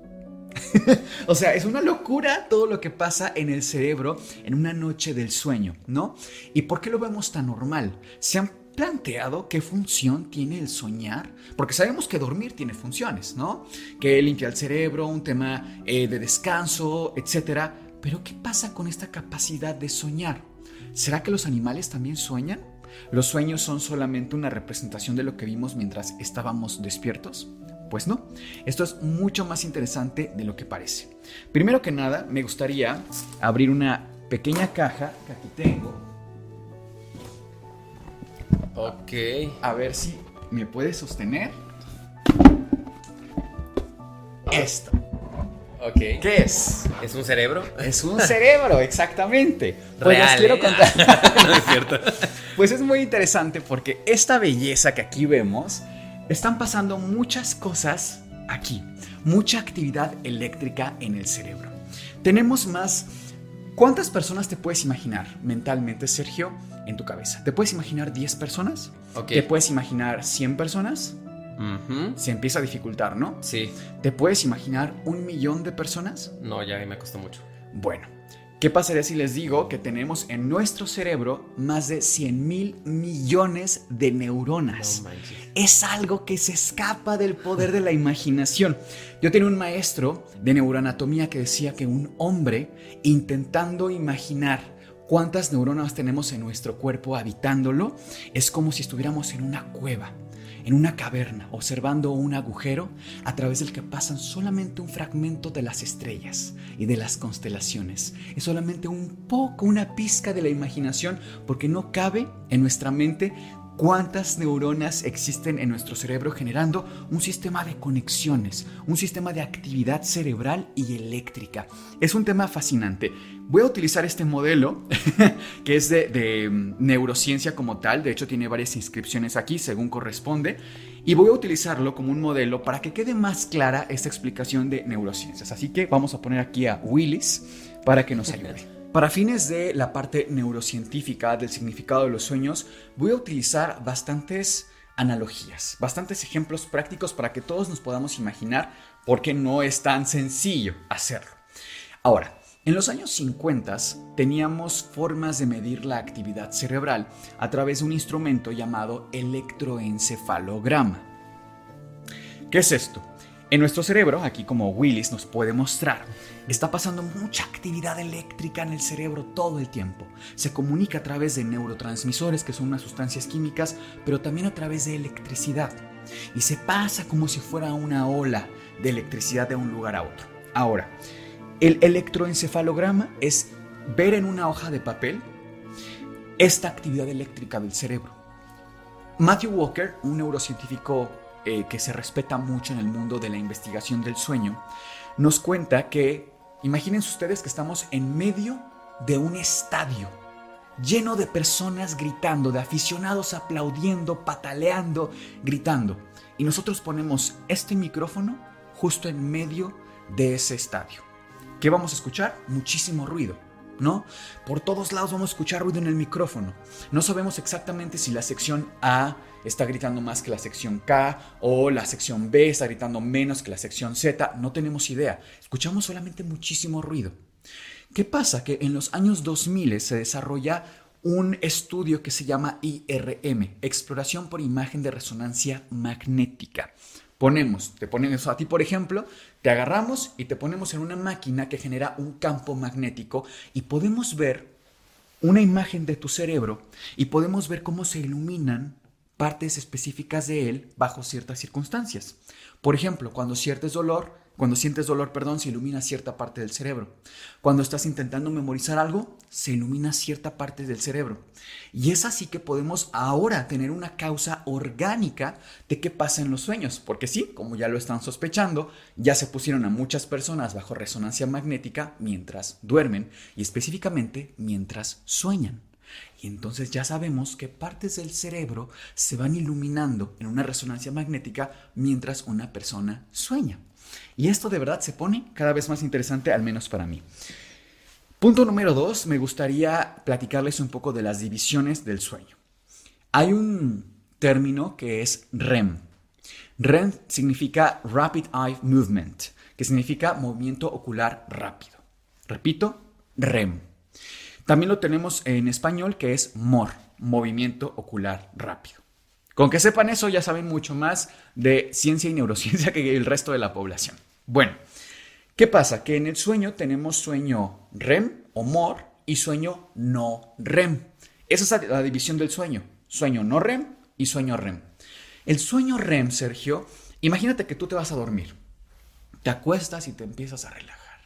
Speaker 3: <laughs> o sea, es una locura todo lo que pasa en el cerebro en una noche del sueño, ¿no? ¿Y por qué lo vemos tan normal? ¿Se han planteado qué función tiene el soñar? Porque sabemos que dormir tiene funciones, ¿no? Que limpia el cerebro, un tema eh, de descanso, etc. Pero ¿qué pasa con esta capacidad de soñar? ¿Será que los animales también sueñan? ¿Los sueños son solamente una representación de lo que vimos mientras estábamos despiertos? Pues no, esto es mucho más interesante de lo que parece. Primero que nada, me gustaría abrir una pequeña caja que aquí tengo.
Speaker 2: ok.
Speaker 3: A ver si me puede sostener. Esto. ¿Qué es?
Speaker 2: ¿Es un cerebro?
Speaker 3: Es un cerebro, exactamente. Pues les
Speaker 2: Real,
Speaker 3: quiero
Speaker 2: ¿eh?
Speaker 3: contar. <laughs>
Speaker 2: no es cierto.
Speaker 3: Pues es muy interesante porque esta belleza que aquí vemos, están pasando muchas cosas aquí, mucha actividad eléctrica en el cerebro. Tenemos más... ¿Cuántas personas te puedes imaginar mentalmente, Sergio, en tu cabeza? ¿Te puedes imaginar 10 personas?
Speaker 2: Ok.
Speaker 3: ¿Te puedes imaginar 100 personas?
Speaker 2: Ujú.
Speaker 3: Se empieza a dificultar, ¿no?
Speaker 2: Sí.
Speaker 3: ¿Te puedes imaginar un millón de personas?
Speaker 2: No, ya me costó mucho.
Speaker 3: Bueno, ¿qué pasaría si les digo que tenemos en nuestro cerebro más de 100 mil millones de neuronas?
Speaker 2: No
Speaker 3: es algo que se escapa del poder de la imaginación. Yo tenía un maestro de neuroanatomía que decía que un hombre intentando imaginar cuántas neuronas tenemos en nuestro cuerpo habitándolo es como si estuviéramos en una cueva, en una caverna, observando un agujero a través del que pasan solamente un fragmento de las estrellas y de las constelaciones. Es solamente un poco, una pizca de la imaginación porque no cabe en nuestra mente cuántas neuronas existen en nuestro cerebro generando un sistema de conexiones, un sistema de actividad cerebral y eléctrica. Es un tema fascinante. Voy a utilizar este modelo <laughs> que es de, de, mm, neurociencia como tal, de hecho tiene varias inscripciones aquí según corresponde, y voy a utilizarlo como un modelo para que quede más clara esta explicación de neurociencias. Así que vamos a poner aquí a Willis para que nos ayude. <laughs> Para fines de la parte neurocientífica del significado de los sueños, voy a utilizar bastantes analogías, bastantes ejemplos prácticos para que todos nos podamos imaginar por qué no es tan sencillo hacerlo. Ahora, en los años 50 teníamos formas de medir la actividad cerebral a través de un instrumento llamado electroencefalograma. ¿Qué es esto? En nuestro cerebro, aquí como Willis nos puede mostrar, está pasando mucha actividad eléctrica en el cerebro todo el tiempo. Se comunica a través de neurotransmisores, que son unas sustancias químicas, pero también a través de electricidad. Y se pasa como si fuera una ola de electricidad de un lugar a otro. Ahora, el electroencefalograma es ver en una hoja de papel esta actividad eléctrica del cerebro. Matthew Walker, un neurocientífico eh, que se respeta mucho en el mundo de la investigación del sueño, nos cuenta que, imagínense ustedes que estamos en medio de un estadio lleno de personas gritando, de aficionados aplaudiendo, pataleando, gritando. Y nosotros ponemos este micrófono justo en medio de ese estadio. ¿Qué vamos a escuchar? Muchísimo ruido. ¿No? Por todos lados vamos a escuchar ruido en el micrófono. No sabemos exactamente si la sección A está gritando más que la sección K o la sección B está gritando menos que la sección Z. No tenemos idea. Escuchamos solamente muchísimo ruido. ¿Qué pasa? Que en los años 2000 se desarrolla un estudio que se llama IRM, Exploración por Imagen de Resonancia Magnética. Ponemos, te ponemos a ti, por ejemplo, te agarramos y te ponemos en una máquina que genera un campo magnético y podemos ver una imagen de tu cerebro y podemos ver cómo se iluminan partes específicas de él bajo ciertas circunstancias. Por ejemplo, cuando sientes dolor, Cuando sientes dolor, perdón, se ilumina cierta parte del cerebro. Cuando estás intentando memorizar algo, se ilumina cierta parte del cerebro. Y es así que podemos ahora tener una causa orgánica de qué pasa en los sueños. Porque sí, como ya lo están sospechando, ya se pusieron a muchas personas bajo resonancia magnética mientras duermen y específicamente mientras sueñan. Entonces ya sabemos que partes del cerebro se van iluminando en una resonancia magnética mientras una persona sueña. Y esto de verdad se pone cada vez más interesante, al menos para mí. Punto número dos, me gustaría platicarles un poco de las divisiones del sueño. Hay un término que es REM. REM significa Rapid Eye Movement, que significa movimiento ocular rápido. Repito, REM. También lo tenemos en español que es MOR, movimiento ocular rápido. Con que sepan eso ya saben mucho más de ciencia y neurociencia <laughs> que el resto de la población. Bueno, ¿qué pasa? Que en el sueño tenemos sueño REM o MOR y sueño no REM. Esa es la división del sueño. Sueño no REM y sueño REM. El sueño REM, Sergio, imagínate que tú te vas a dormir. Te acuestas y te empiezas a relajar.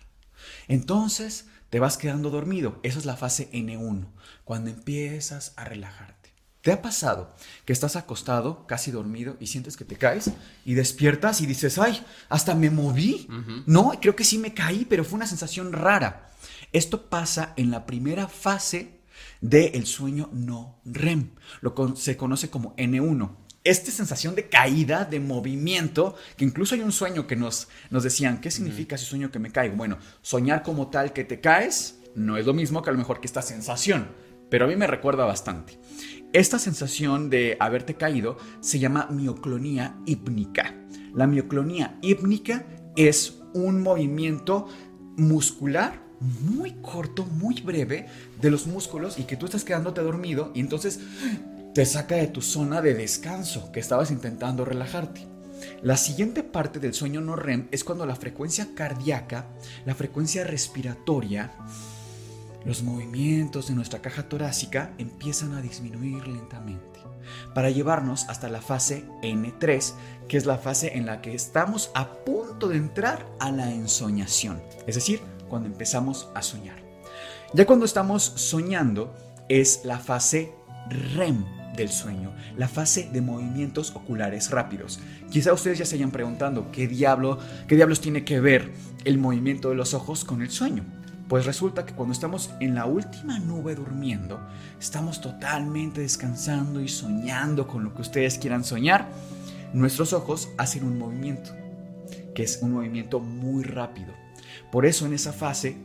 Speaker 3: Entonces te vas quedando dormido. Esa es la fase N1, cuando empiezas a relajarte. ¿Te ha pasado que estás acostado, casi dormido, y sientes que te caes y despiertas y dices, ay, hasta me moví? No, creo que sí me caí, pero fue una sensación rara. Esto pasa en la primera fase del sueño no REM. Lo se conoce como N1. Esta sensación de caída, de movimiento, que incluso hay un sueño que nos, nos decían, ¿qué significa ese sueño que me caigo? Bueno, soñar como tal que te caes no es lo mismo que a lo mejor que esta sensación, pero a mí me recuerda bastante. Esta sensación de haberte caído se llama mioclonía hípnica. La mioclonía hípnica es un movimiento muscular muy corto, muy breve de los músculos y que tú estás quedándote dormido y entonces te saca de tu zona de descanso que estabas intentando relajarte. La siguiente parte del sueño no REM es cuando la frecuencia cardíaca, la frecuencia respiratoria, los movimientos de nuestra caja torácica empiezan a disminuir lentamente para llevarnos hasta la fase N3, que es la fase en la que estamos a punto de entrar a la ensoñación, es decir, cuando empezamos a soñar. Ya cuando estamos soñando es la fase REM del sueño, la fase de movimientos oculares rápidos. Quizá ustedes ya se hayan preguntando qué diablo, qué diablos tiene que ver el movimiento de los ojos con el sueño. Pues resulta que cuando estamos en la última nube durmiendo, estamos totalmente descansando y soñando con lo que ustedes quieran soñar, nuestros ojos hacen un movimiento, que es un movimiento muy rápido. Por eso en esa fase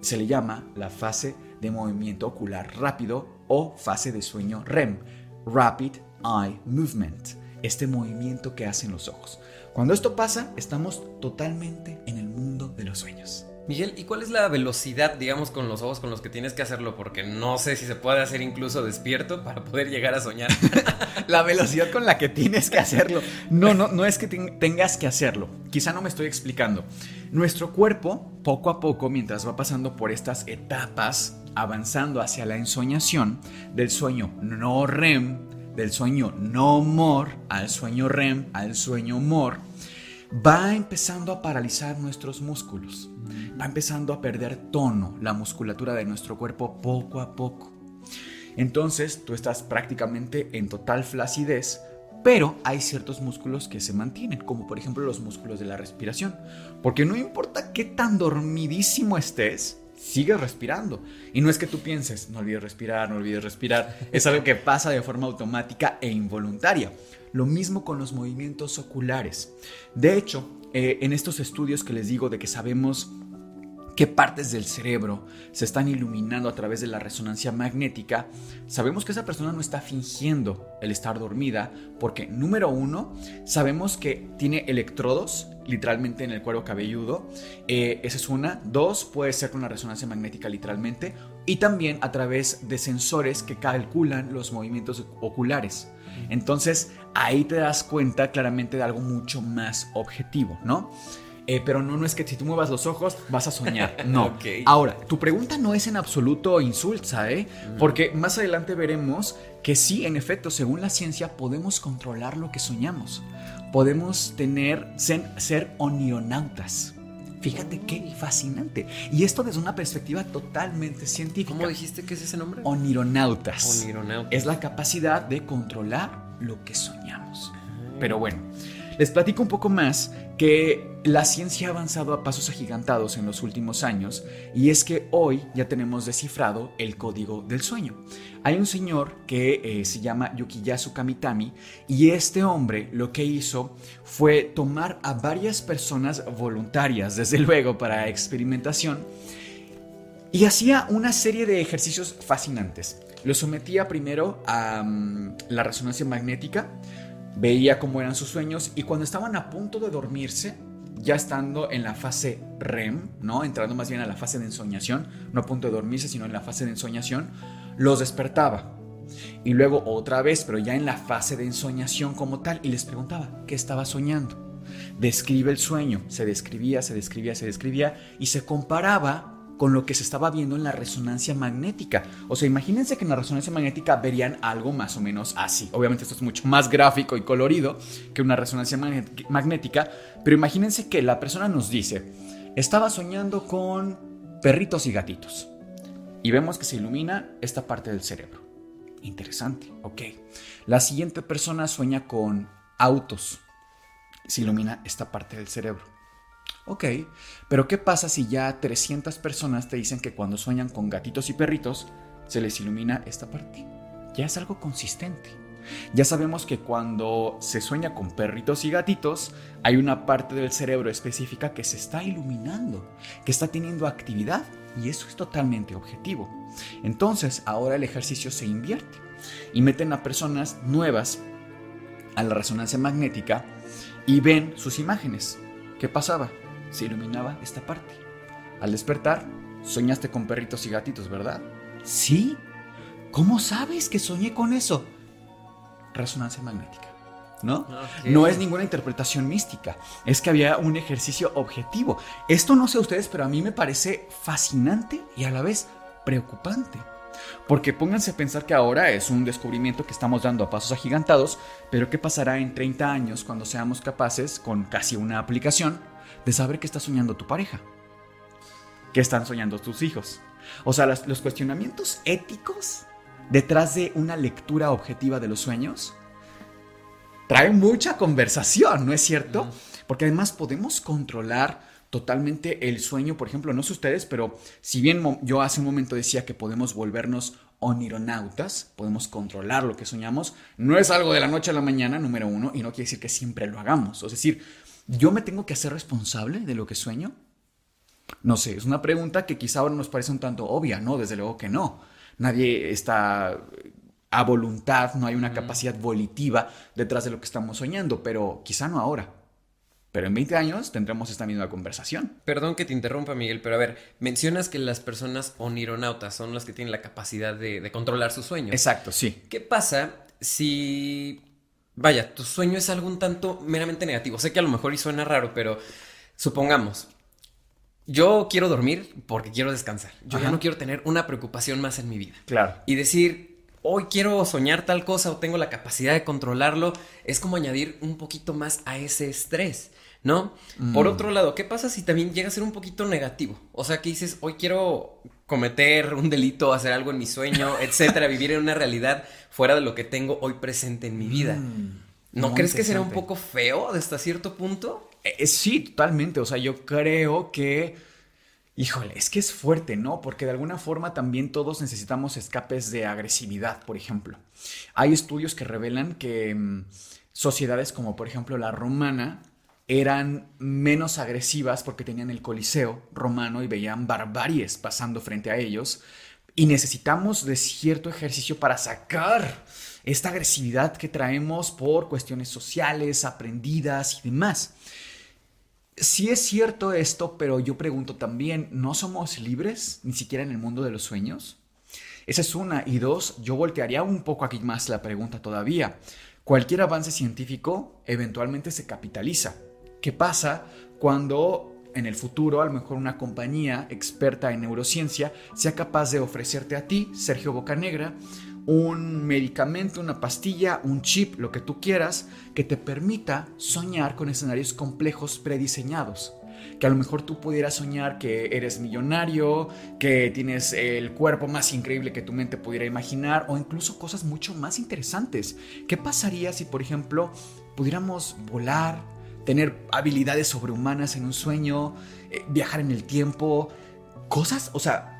Speaker 3: se le llama la fase de movimiento ocular rápido o fase de sueño REM, Rapid Eye Movement, este movimiento que hacen los ojos. Cuando esto pasa, estamos totalmente en el mundo de los sueños.
Speaker 2: Miguel, ¿y cuál es la velocidad, digamos, con los ojos con los que tienes que hacerlo? Porque no sé si se puede hacer incluso despierto para poder llegar a soñar. <laughs>
Speaker 3: la velocidad con la que tienes que hacerlo. No, no, no es que tengas que hacerlo. Quizá no me estoy explicando. Nuestro cuerpo, poco a poco, mientras va pasando por estas etapas, avanzando hacia la ensoñación, del sueño no REM, del sueño no MOR, al sueño REM, al sueño MOR, va empezando a paralizar nuestros músculos va empezando a perder tono la musculatura de nuestro cuerpo poco a poco. Entonces tú estás prácticamente en total flacidez, pero hay ciertos músculos que se mantienen, como por ejemplo los músculos de la respiración. Porque no importa qué tan dormidísimo estés, sigues respirando. Y no es que tú pienses, no olvides respirar, no olvides respirar. Es algo que pasa de forma automática e involuntaria. Lo mismo con los movimientos oculares. De hecho, eh, en estos estudios que les digo de que sabemos qué partes del cerebro se están iluminando a través de la resonancia magnética, sabemos que esa persona no está fingiendo el estar dormida, porque número uno, sabemos que tiene electrodos literalmente en el cuero cabelludo, eh, esa es una. Dos, puede ser con la resonancia magnética literalmente, y también a través de sensores que calculan los movimientos oculares. Entonces ahí te das cuenta claramente de algo mucho más objetivo, ¿no? Eh, pero no, no es que si tú muevas los ojos vas a soñar. <laughs> No. Ahora, tu pregunta no es en absoluto insulsa, ¿eh? Porque más adelante veremos que sí, en efecto, según la ciencia, podemos controlar lo que soñamos. Podemos tener, ser, ser onionautas. Fíjate qué fascinante. Y esto desde una perspectiva totalmente científica.
Speaker 2: ¿Cómo dijiste que es ese nombre?
Speaker 3: Onironautas. Es la capacidad de controlar lo que soñamos. Pero bueno, les platico un poco más que la ciencia ha avanzado a pasos agigantados en los últimos años y es que hoy ya tenemos descifrado el código del sueño. Hay un señor que eh, se llama Yukiyasu Kamitami y este hombre lo que hizo fue tomar a varias personas voluntarias, <laughs> desde luego, para experimentación y hacía una serie de ejercicios fascinantes. Lo sometía primero a mm, la resonancia magnética, veía cómo eran sus sueños y cuando estaban a punto de dormirse, ya estando en la fase REM, ¿no? Entrando más bien a la fase de ensoñación, no a punto de dormirse, sino en la fase de ensoñación, los despertaba. Y luego otra vez, pero ya en la fase de ensoñación como tal, y les preguntaba, ¿qué estaba soñando? Describe el sueño, se describía, se describía, se describía, y se comparaba con lo que se estaba viendo en la resonancia magnética. O sea, imagínense que en la resonancia magnética verían algo más o menos así. Obviamente esto es mucho más gráfico y colorido que una resonancia magnética, pero imagínense que la persona nos dice, estaba soñando con perritos y gatitos. Y vemos que se ilumina esta parte del cerebro. Interesante, ok. La siguiente persona sueña con autos. Se ilumina esta parte del cerebro. Ok, pero ¿qué pasa si ya 300 personas te dicen que cuando sueñan con gatitos y perritos se les ilumina esta parte? Ya es algo consistente. Ya sabemos que cuando se sueña con perritos y gatitos, hay una parte del cerebro específica que se está iluminando, que está teniendo actividad y eso es totalmente objetivo. Entonces, ahora el ejercicio se invierte y meten a personas nuevas a la resonancia magnética y ven sus imágenes. ¿Qué pasaba? Se iluminaba esta parte. Al despertar, soñaste con perritos y gatitos, ¿verdad? Sí. ¿Cómo sabes que soñé con eso? Resonancia magnética. ¿No? No es ninguna interpretación mística, es que había un ejercicio objetivo. Esto no sé ustedes, pero a mí me parece fascinante y a la vez preocupante. Porque pónganse a pensar que ahora es un descubrimiento que estamos dando a pasos agigantados, pero ¿qué pasará en 30 años cuando seamos capaces, con casi una aplicación, de saber qué está soñando tu pareja, qué están soñando tus hijos. O sea, los, cuestionamientos éticos detrás de una lectura objetiva de los sueños traen mucha conversación, ¿no es cierto? Porque además podemos controlar totalmente el sueño, por ejemplo, no sé ustedes, pero si bien yo hace un momento decía que podemos volvernos onironautas, podemos controlar lo que soñamos, no es algo de la noche a la mañana, número uno, y no quiere decir que siempre lo hagamos. Es decir, ¿Yo me tengo que hacer responsable de lo que sueño? No sé, es una pregunta que quizá ahora nos parece un tanto obvia, ¿no? Desde luego que no. Nadie está a voluntad, no hay una capacidad volitiva detrás de lo que estamos soñando, pero quizá no ahora. Pero en 20 años tendremos esta misma conversación.
Speaker 2: Perdón que te interrumpa, Miguel, pero a ver, mencionas que las personas onironautas son las que tienen la capacidad de, de controlar sus sueños.
Speaker 3: Exacto, sí.
Speaker 2: ¿Qué pasa si vaya, tu sueño es algo un tanto meramente negativo. Sé que a lo mejor y suena raro, pero supongamos, yo quiero dormir porque quiero descansar. Yo ya no quiero tener una preocupación más en mi vida.
Speaker 3: Claro.
Speaker 2: Y decir, hoy quiero soñar tal cosa o tengo la capacidad de controlarlo, es como añadir un poquito más a ese estrés. ¿no? Por mm. otro lado, ¿qué pasa si también llega a ser un poquito negativo? O sea, que dices, hoy quiero cometer un delito, hacer algo en mi sueño, <laughs> etcétera, vivir en una realidad fuera de lo que tengo hoy presente en mi vida. Mm, ¿No crees que será un poco feo hasta cierto punto?
Speaker 3: Eh, eh, sí, totalmente. O sea, yo creo que. Híjole, es que es fuerte, ¿no? Porque de alguna forma también todos necesitamos escapes de agresividad, por ejemplo. Hay estudios que revelan que mm, sociedades como por ejemplo la romana eran menos agresivas porque tenían el Coliseo romano y veían barbaries pasando frente a ellos. Y necesitamos de cierto ejercicio para sacar esta agresividad que traemos por cuestiones sociales, aprendidas y demás. Sí es cierto esto, pero yo pregunto también, ¿no somos libres ni siquiera en el mundo de los sueños? Esa es una. Y dos, yo voltearía un poco aquí más la pregunta todavía. Cualquier avance científico eventualmente se capitaliza ¿Qué pasa cuando en el futuro a lo mejor una compañía experta en neurociencia sea capaz de ofrecerte a ti, Sergio Bocanegra, un medicamento, una pastilla, un chip, lo que tú quieras, que te permita soñar con escenarios complejos prediseñados? que a lo mejor tú pudieras soñar que eres millonario, que tienes el cuerpo más increíble que tu mente pudiera imaginar o incluso cosas mucho más interesantes. ¿Qué pasaría si, por ejemplo, pudiéramos volar, tener habilidades sobrehumanas en un sueño, eh, viajar en el tiempo, cosas, o sea,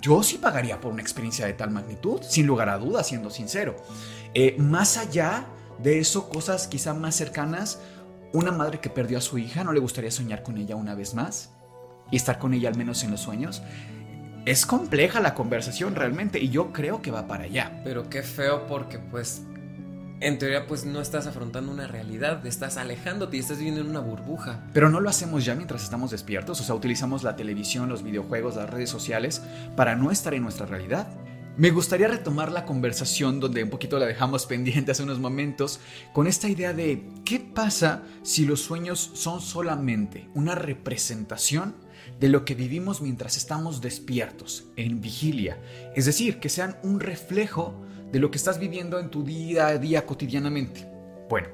Speaker 3: yo sí pagaría por una experiencia de tal magnitud, sin lugar a dudas, siendo sincero. Eh, más allá de eso, cosas quizá más cercanas, una madre que perdió a su hija, ¿no le gustaría soñar con ella una vez más? Y estar con ella al menos en los sueños. Es compleja la conversación realmente y yo creo que va para allá.
Speaker 2: Pero qué feo porque pues en teoría pues no estás afrontando una realidad, estás alejándote y estás viviendo en una burbuja.
Speaker 3: Pero no lo hacemos ya mientras estamos despiertos, o sea, utilizamos la televisión, los videojuegos, las redes sociales para no estar en nuestra realidad. Me gustaría retomar la conversación donde un poquito la dejamos <laughs> pendiente hace unos momentos con esta idea de qué pasa si los sueños son solamente una representación de lo que vivimos mientras estamos despiertos, en vigilia. Es decir, que sean un reflejo de lo que estás viviendo en tu día a día cotidianamente. Bueno,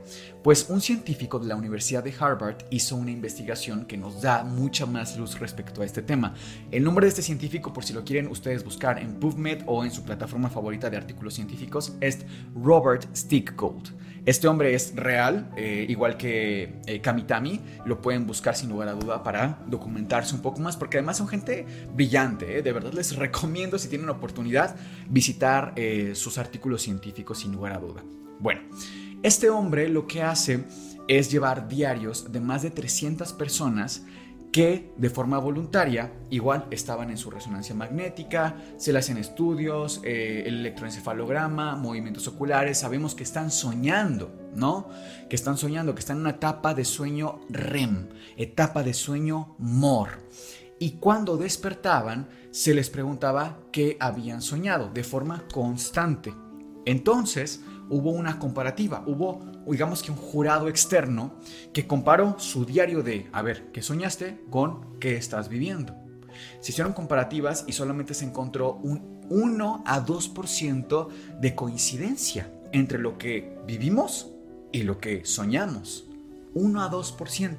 Speaker 3: pues un científico de la Universidad de Harvard hizo una investigación que nos da mucha más luz respecto a este tema. El nombre de este científico, por si lo quieren ustedes buscar en PubMed o en su plataforma favorita de artículos científicos, es Robert Stickgold. Este hombre es real, eh, igual que eh, Kamitami, lo pueden buscar sin lugar a duda para documentarse un poco más, porque además son gente brillante, eh. de verdad les recomiendo si tienen oportunidad visitar sus artículos científicos sin lugar a duda. Bueno, este hombre lo que hace es llevar diarios de más de 300 personas que de forma voluntaria igual estaban en su resonancia magnética, se le hacen estudios, eh, el electroencefalograma, movimientos oculares, sabemos que están soñando, ¿no? Que están soñando, que están en una etapa de sueño REM, etapa de sueño MOR. Y cuando despertaban, se les preguntaba qué habían soñado de forma constante. Entonces, hubo una comparativa, hubo, digamos que un jurado externo que comparó su diario de, a ver, ¿qué soñaste? con qué estás viviendo. Se hicieron comparativas y solamente se encontró un 1 a 2% de coincidencia entre lo que vivimos y lo que soñamos. 1 a 2%.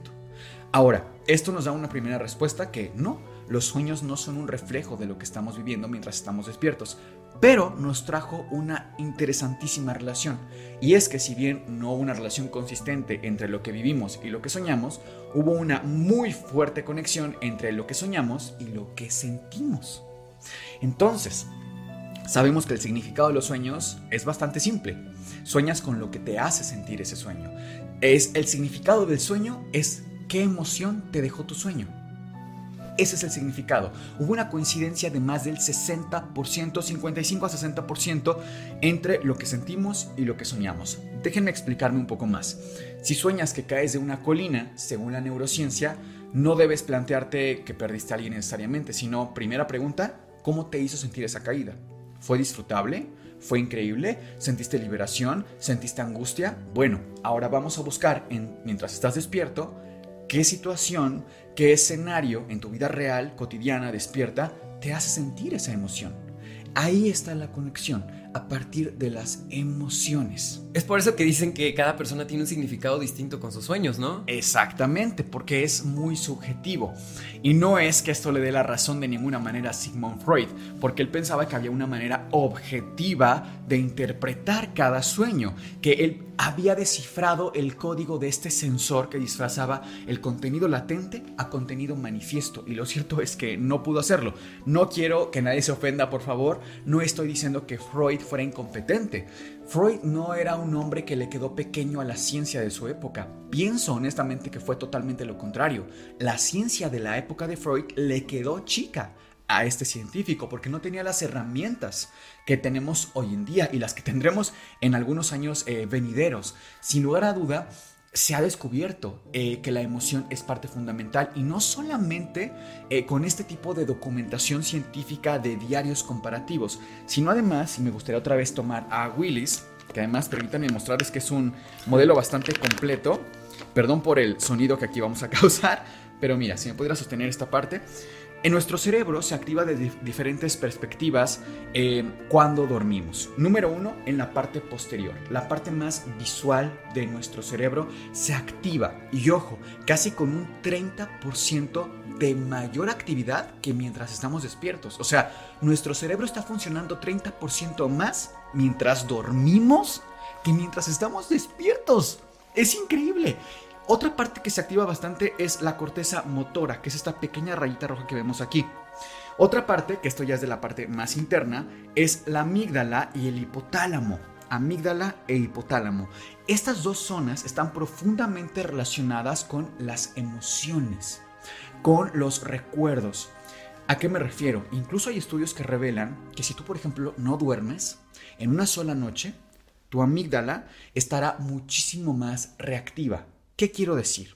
Speaker 3: Ahora, esto nos da una primera respuesta que no, los sueños no son un reflejo de lo que estamos viviendo mientras estamos despiertos, pero nos trajo una interesantísima relación. Y es que si bien no hubo una relación consistente entre lo que vivimos y lo que soñamos, hubo una muy fuerte conexión entre lo que soñamos y lo que sentimos. Entonces, sabemos que el significado de los sueños es bastante simple. Sueñas con lo que te hace sentir ese sueño. Es el significado del sueño es qué emoción te dejó tu sueño. Ese es el significado. Hubo una coincidencia de más del 60%, 55 a 60% entre lo que sentimos y lo que soñamos. Déjenme explicarme un poco más. Si sueñas que caes de una colina, según la neurociencia, no debes plantearte que perdiste a alguien necesariamente, sino, primera pregunta, ¿cómo te hizo sentir esa caída? ¿Fue disfrutable? ¿Fue increíble? ¿Sentiste liberación? ¿Sentiste angustia? Bueno, ahora vamos a buscar, en, mientras estás despierto, qué situación, qué escenario en tu vida real, cotidiana, despierta, te hace sentir esa emoción. Ahí está la conexión a partir de las emociones.
Speaker 2: Es por eso que dicen que cada persona tiene un significado distinto con sus sueños, ¿no?
Speaker 3: Exactamente, porque es muy subjetivo. Y no es que esto le dé la razón de ninguna manera a Sigmund Freud, porque él pensaba que había una manera objetiva de interpretar cada sueño, que él había descifrado el código de este sensor que disfrazaba el contenido latente a contenido manifiesto. Y lo cierto es que no pudo hacerlo. No quiero que nadie se ofenda, por favor. No estoy diciendo que Freud fuera incompetente. Freud no era un hombre que le quedó pequeño a la ciencia de su época. Pienso honestamente que fue totalmente lo contrario. La ciencia de la época de Freud le quedó chica a este científico porque no tenía las herramientas que tenemos hoy en día y las que tendremos en algunos años eh, venideros. Sin lugar a duda, se ha descubierto eh, que la emoción es parte fundamental y no solamente eh, con este tipo de documentación científica de diarios comparativos, sino además, y me gustaría otra vez tomar a Willis, que además permítanme mostrarles que es un modelo bastante completo, Perdón por el sonido que aquí vamos a <laughs> causar, pero mira, si me pudiera sostener esta parte. En nuestro cerebro se activa de diferentes perspectivas eh, cuando dormimos. Número uno, en la parte posterior, la parte más visual de nuestro cerebro se activa. Y ojo, casi con un 30% de mayor actividad que mientras estamos despiertos. O sea, nuestro cerebro está funcionando 30% más mientras dormimos que mientras estamos despiertos. Es increíble. Otra parte que se activa bastante es la corteza motora, que es esta pequeña rayita roja que vemos aquí. Otra parte, que esto ya es de la parte más interna, es la amígdala y el hipotálamo. Amígdala e hipotálamo. Estas dos zonas están profundamente relacionadas con las emociones, con los recuerdos. ¿A qué me refiero? Incluso hay estudios que revelan que si tú, por ejemplo, no duermes en una sola noche, tu amígdala estará muchísimo más reactiva. ¿Qué quiero decir?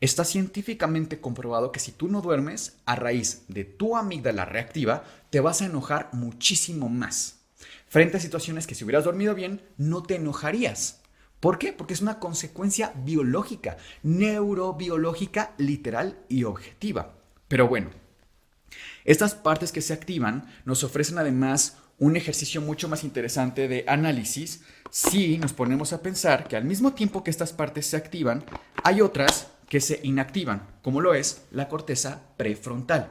Speaker 3: Está científicamente comprobado que si tú no duermes, a raíz de tu amígdala reactiva, te vas a enojar muchísimo más. Frente a situaciones que si hubieras dormido bien, no te enojarías. ¿Por qué? Porque es una consecuencia biológica, neurobiológica, literal y objetiva. Pero bueno, estas partes que se activan nos ofrecen además un ejercicio mucho más interesante de análisis si nos ponemos a pensar que al mismo tiempo que estas partes se activan, hay otras que se inactivan, como lo es la corteza prefrontal.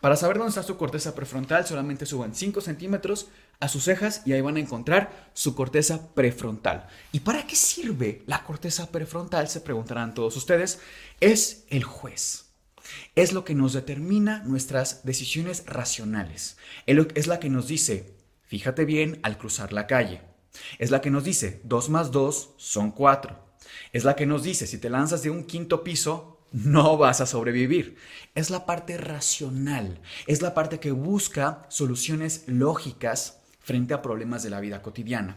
Speaker 3: Para saber dónde está su corteza prefrontal, solamente suban 5 centímetros a sus cejas y ahí van a encontrar su corteza prefrontal. ¿Y para qué sirve la corteza prefrontal? Se preguntarán todos ustedes. Es el juez. Es lo que nos determina nuestras decisiones racionales. Es la que nos dice, Fíjate bien al cruzar la calle. Es la que nos dice 2 más 2 son 4. Es la que nos dice si te lanzas de un quinto piso no vas a sobrevivir. Es la parte racional. Es la parte que busca soluciones lógicas frente a problemas de la vida cotidiana.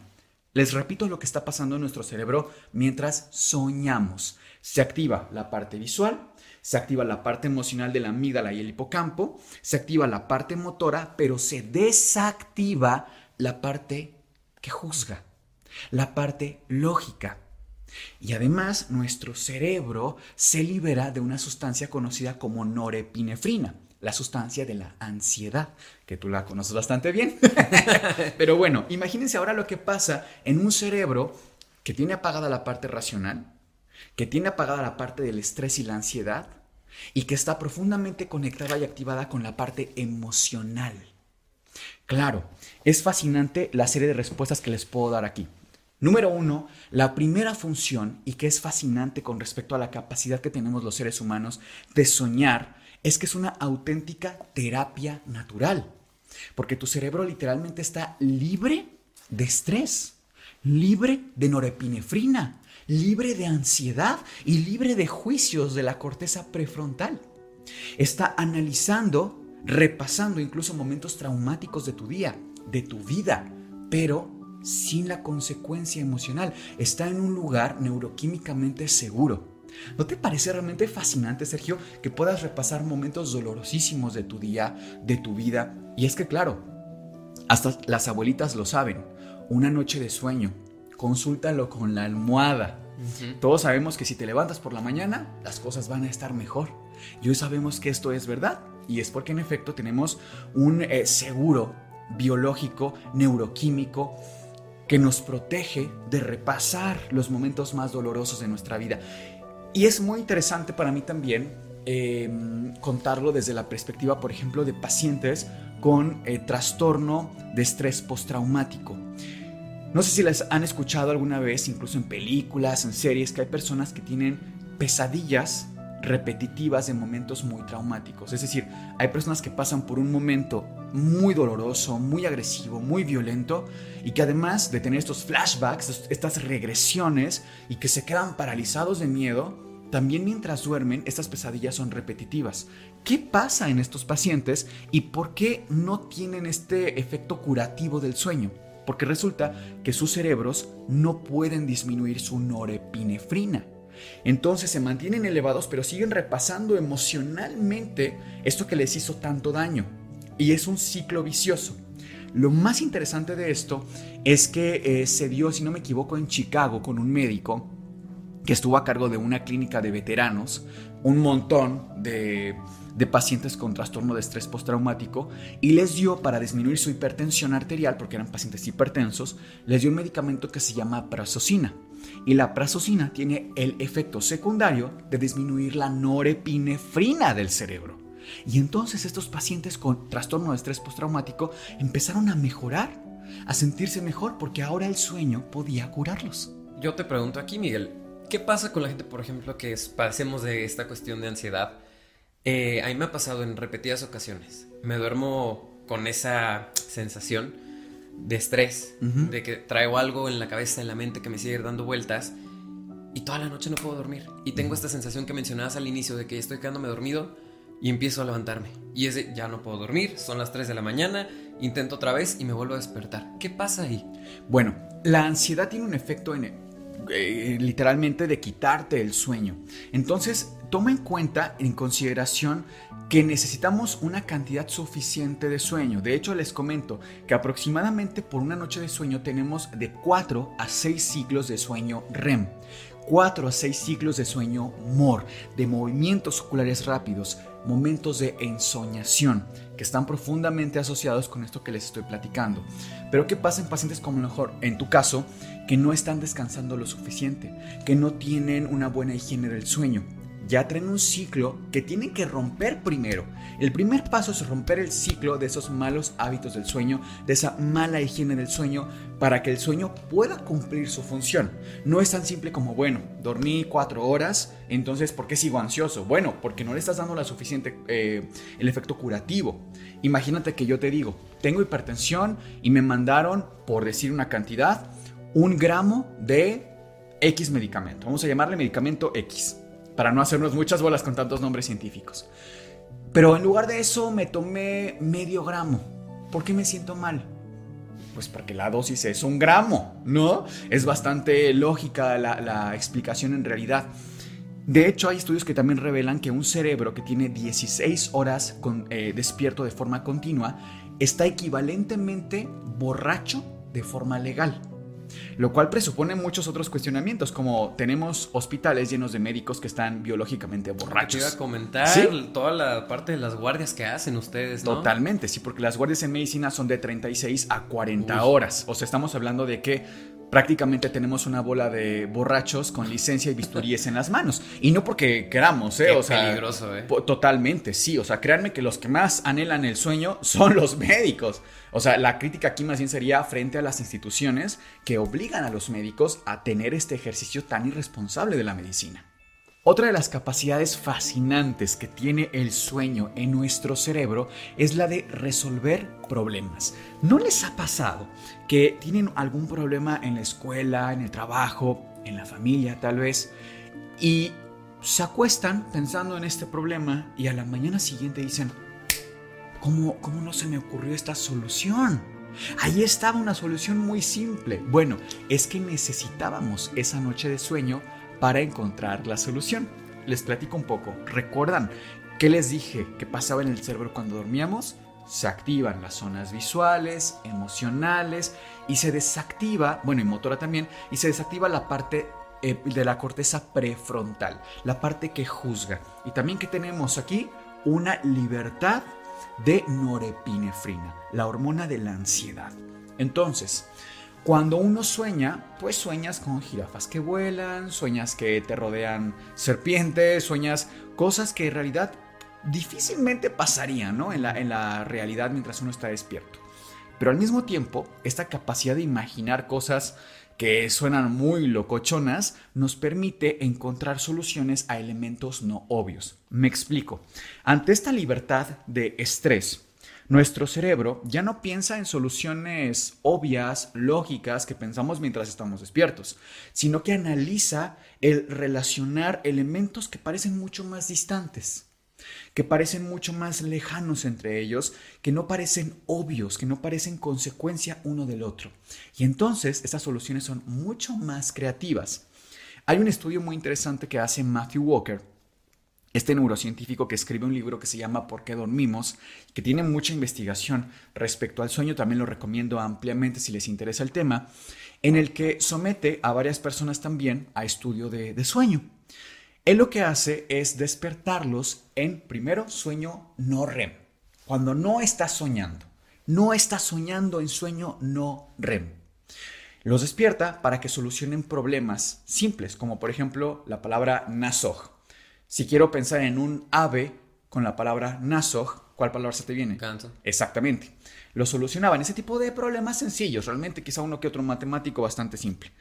Speaker 3: Les repito lo que está pasando en nuestro cerebro mientras soñamos. Se activa la parte visual, se activa la parte emocional de la amígdala y el hipocampo, se activa la parte motora, pero se desactiva la parte que juzga, la parte lógica. Y además nuestro cerebro se libera de una sustancia conocida como norepinefrina, la sustancia de la ansiedad, que tú la conoces bastante bien. <laughs> Pero bueno, imagínense ahora lo que pasa en un cerebro que tiene apagada la parte racional, que tiene apagada la parte del estrés y la ansiedad y que está profundamente conectada y activada con la parte emocional. Claro, es fascinante la serie de respuestas que les puedo dar aquí. Número uno, la primera función, y que es fascinante con respecto a la capacidad que tenemos los seres humanos de soñar, es que es una auténtica terapia natural. Porque tu cerebro literalmente está libre de estrés, libre de norepinefrina, libre de ansiedad y libre de juicios de la corteza prefrontal. Está analizando, repasando incluso momentos traumáticos de tu día, de tu vida, pero sin la consecuencia emocional. Está en un lugar neuroquímicamente seguro. ¿No te parece realmente fascinante, Sergio, que puedas repasar momentos dolorosísimos de tu día, de tu vida? Y es que, claro, hasta las abuelitas lo saben. Una noche de sueño, consúltalo con la almohada. Todos sabemos que si te levantas por la mañana, las cosas van a estar mejor. Y hoy sabemos que esto es verdad. Y es porque en efecto tenemos un eh, seguro biológico, neuroquímico, que nos protege de repasar los momentos más dolorosos de nuestra vida. Y es muy interesante para mí también em, contarlo desde la perspectiva, por ejemplo, de pacientes con eh, trastorno de estrés postraumático. No sé si les han escuchado alguna vez, incluso en películas, en series, que hay personas que tienen pesadillas repetitivas de momentos muy traumáticos. Es decir, hay personas que pasan por un momento muy doloroso, muy agresivo, muy violento y que además de tener estos flashbacks, estas regresiones y que se quedan paralizados de miedo, también mientras duermen estas pesadillas son repetitivas. ¿Qué pasa en estos pacientes y por qué no tienen este efecto curativo del sueño? porque resulta que sus cerebros no pueden disminuir su norepinefrina. Entonces se mantienen elevados pero siguen repasando emocionalmente esto que les hizo tanto daño. Y es un ciclo vicioso. Lo más interesante de esto es que eh, se dio, si no me equivoco, en Chicago con un médico que estuvo a cargo de una clínica de veteranos, un montón de, pacientes con trastorno de estrés postraumático y les dio para disminuir su hipertensión arterial, porque eran pacientes hipertensos, les dio un medicamento que se llama prazosina. Y la prazosina tiene el efecto secundario de disminuir la norepinefrina del cerebro. Y entonces estos pacientes con trastorno de estrés postraumático empezaron a mejorar, a sentirse mejor porque ahora el sueño podía curarlos.
Speaker 2: Yo te pregunto aquí, Miguel, ¿qué pasa con la gente, por ejemplo, que padecemos de esta cuestión de ansiedad? Eh, a mí me ha pasado en repetidas ocasiones. Me duermo con esa sensación de estrés, de que traigo algo en la cabeza, en la mente que me sigue dando vueltas y toda la noche no puedo dormir. Y tengo esta sensación que mencionabas al inicio de que estoy quedándome dormido y empiezo a levantarme. Y ese ya no puedo dormir, son las 3 de la mañana, intento otra vez y me vuelvo a despertar. ¿Qué pasa ahí?
Speaker 3: Bueno, la ansiedad tiene un efecto en, eh, literalmente de quitarte el sueño. Entonces, toma en cuenta, en consideración, que necesitamos una cantidad suficiente de sueño. De hecho, les comento que aproximadamente por una noche de sueño tenemos de 4 a 6 ciclos de sueño REM. 4 a 6 ciclos de sueño MOR, de movimientos oculares rápidos, momentos de ensoñación, que están profundamente asociados con esto que les estoy platicando. Pero ¿qué pasa en pacientes como mejor, en tu caso, que no están descansando lo suficiente, que no tienen una buena higiene del sueño? Ya traen un ciclo que tienen que romper primero. El primer paso es romper el ciclo de esos malos hábitos del sueño, de esa mala higiene del sueño, para que el sueño pueda cumplir su función. No es tan simple como, bueno, dormí cuatro horas, entonces ¿por qué sigo ansioso? Bueno, porque no le estás dando la suficiente, eh, el efecto curativo. Imagínate que yo te digo, tengo hipertensión y me mandaron, por decir una cantidad, un gramo de X medicamento. Vamos a llamarle medicamento X para no hacernos muchas bolas con tantos nombres científicos. Pero en lugar de eso me tomé medio gramo. ¿Por qué me siento mal? Pues porque la dosis es un gramo, ¿no? Es bastante lógica la, explicación en realidad. De hecho, hay estudios que también revelan que un cerebro que tiene 16 horas eh, despierto de forma continua está equivalentemente borracho de forma legal lo cual presupone muchos otros cuestionamientos, como tenemos hospitales llenos de médicos que están biológicamente borrachos.
Speaker 2: Te iba a comentar toda la parte de las guardias que hacen ustedes,
Speaker 3: ¿no? Totalmente, sí, porque las guardias en medicina son de 36 a 40 horas. O sea, estamos hablando de que prácticamente tenemos una bola de borrachos con licencia y bisturíes en las manos. Y no porque queramos, ¿eh? o sea,
Speaker 2: peligroso, ¿eh?
Speaker 3: Totalmente, sí. O sea, créanme que los que más anhelan el sueño son los médicos. O sea, la crítica aquí más bien sería frente a las instituciones que obligan a los médicos a tener este ejercicio tan irresponsable de la medicina. Otra de las capacidades fascinantes que tiene el sueño en nuestro cerebro es la de resolver problemas. ¿No les ha pasado que tienen algún problema en la escuela, en el trabajo, en la familia tal vez, y se acuestan pensando en este problema y a la mañana siguiente dicen, ¿cómo, cómo no se me ocurrió esta solución? Ahí estaba una solución muy simple. Bueno, es que necesitábamos esa noche de sueño para encontrar la solución. Les platico un poco. ¿Recuerdan qué les dije que pasaba en el cerebro cuando dormíamos? Se activan las zonas visuales, emocionales y se desactiva, bueno, y motora también, y se desactiva la parte eh, de la corteza prefrontal, la parte que juzga. Y también que tenemos aquí una libertad de norepinefrina, la hormona de la ansiedad. Entonces, cuando uno sueña, pues sueñas con jirafas que vuelan, sueñas que te rodean serpientes, sueñas cosas que en realidad difícilmente pasarían ¿no? en, la, en la realidad mientras uno está despierto. Pero al mismo tiempo, esta capacidad de imaginar cosas que suenan muy locochonas nos permite encontrar soluciones a elementos no obvios. Me explico. Ante esta libertad de estrés, nuestro cerebro ya no piensa en soluciones obvias, lógicas, que pensamos mientras estamos despiertos, sino que analiza el relacionar elementos que parecen mucho más distantes, que parecen mucho más lejanos entre ellos, que no parecen obvios, que no parecen consecuencia uno del otro. Y entonces estas soluciones son mucho más creativas. Hay un estudio muy interesante que hace Matthew Walker este neurocientífico que escribe un libro que se llama ¿Por qué dormimos? que tiene mucha investigación respecto al sueño, también lo recomiendo ampliamente si les interesa el tema, en el que somete a varias personas también a estudio de, sueño. Él lo que hace es despertarlos en, primero, sueño no REM, cuando no estás soñando, no estás soñando en sueño no REM. Los despierta para que solucionen problemas simples, como por ejemplo la palabra nasoj. Si quiero pensar en un ave con la palabra nasoj, ¿cuál palabra se te viene?
Speaker 2: Canto.
Speaker 3: Exactamente. Lo solucionaban. Ese tipo de problemas sencillos, realmente quizá uno que otro matemático bastante simple.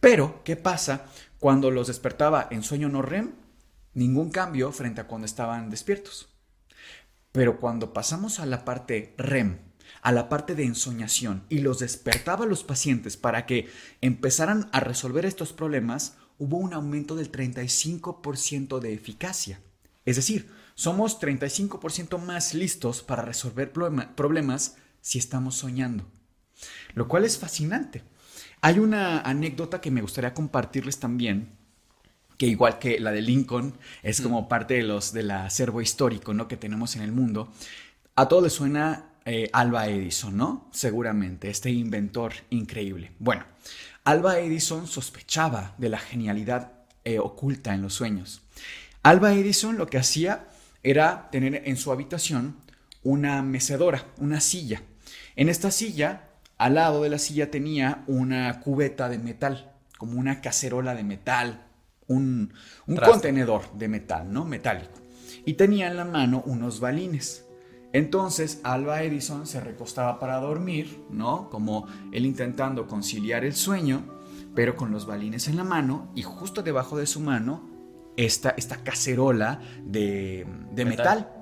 Speaker 3: Pero, ¿qué pasa cuando los despertaba en sueño no REM? Ningún cambio frente a cuando estaban despiertos. Pero cuando pasamos a la parte REM, a la parte de ensoñación y los despertaba a los pacientes para que empezaran a resolver estos problemas, hubo un aumento del 35% de eficacia. Es decir, somos 35% más listos para resolver problemas si estamos soñando. Lo cual es fascinante. Hay una anécdota que me gustaría compartirles también, que igual que la de Lincoln, es como parte de los del acervo histórico ¿no? que tenemos en el mundo. A todos les suena eh, Alba Edison, ¿no? Seguramente, este inventor increíble. Bueno, Alba Edison sospechaba de la genialidad eh, oculta en los sueños. Alba Edison lo que hacía era tener en su habitación una mecedora, una silla. En esta silla, al lado de la silla tenía una cubeta de metal, como una cacerola de metal, un, un contenedor de metal, ¿no? Metálico. Y tenía en la mano unos balines. Entonces Alba Edison se recostaba para dormir, ¿no? Como él intentando conciliar el sueño, pero con los balines en la mano y justo debajo de su mano esta, esta cacerola de, de metal.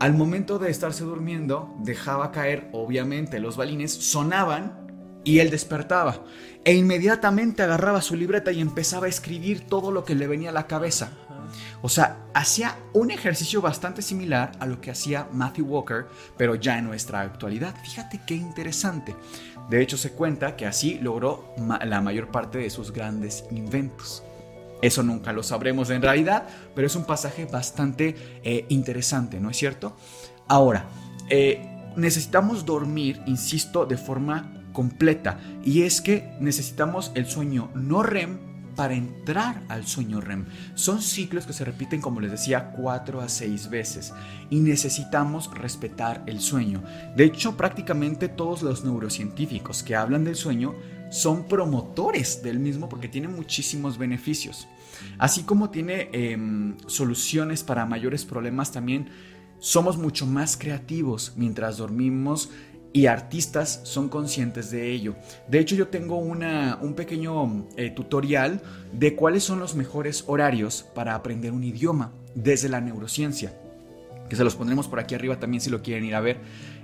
Speaker 3: Al momento de estarse durmiendo, dejaba caer, obviamente, los balines, sonaban y él despertaba. E inmediatamente agarraba su libreta y empezaba a escribir todo lo que le venía a la cabeza. O sea, hacía un ejercicio bastante similar a lo que hacía Matthew Walker, pero ya en nuestra actualidad. Fíjate qué interesante. De hecho, se cuenta que así logró la mayor parte de sus grandes inventos. Eso nunca lo sabremos en realidad, pero es un pasaje bastante eh, interesante, ¿no es cierto? Ahora, eh, necesitamos dormir, insisto, de forma completa. Y es que necesitamos el sueño no REM para entrar al sueño REM. Son ciclos que se repiten, como les decía, cuatro a seis veces y necesitamos respetar el sueño. De hecho, prácticamente todos los neurocientíficos que hablan del sueño son promotores del mismo porque tiene muchísimos beneficios. Así como tiene em, soluciones para mayores problemas, también somos mucho más creativos mientras dormimos y artistas son conscientes de ello. De hecho, yo tengo una, un pequeño eh, tutorial de cuáles son los mejores horarios para aprender un idioma desde la neurociencia, que se los pondremos por aquí arriba también si lo quieren ir a ver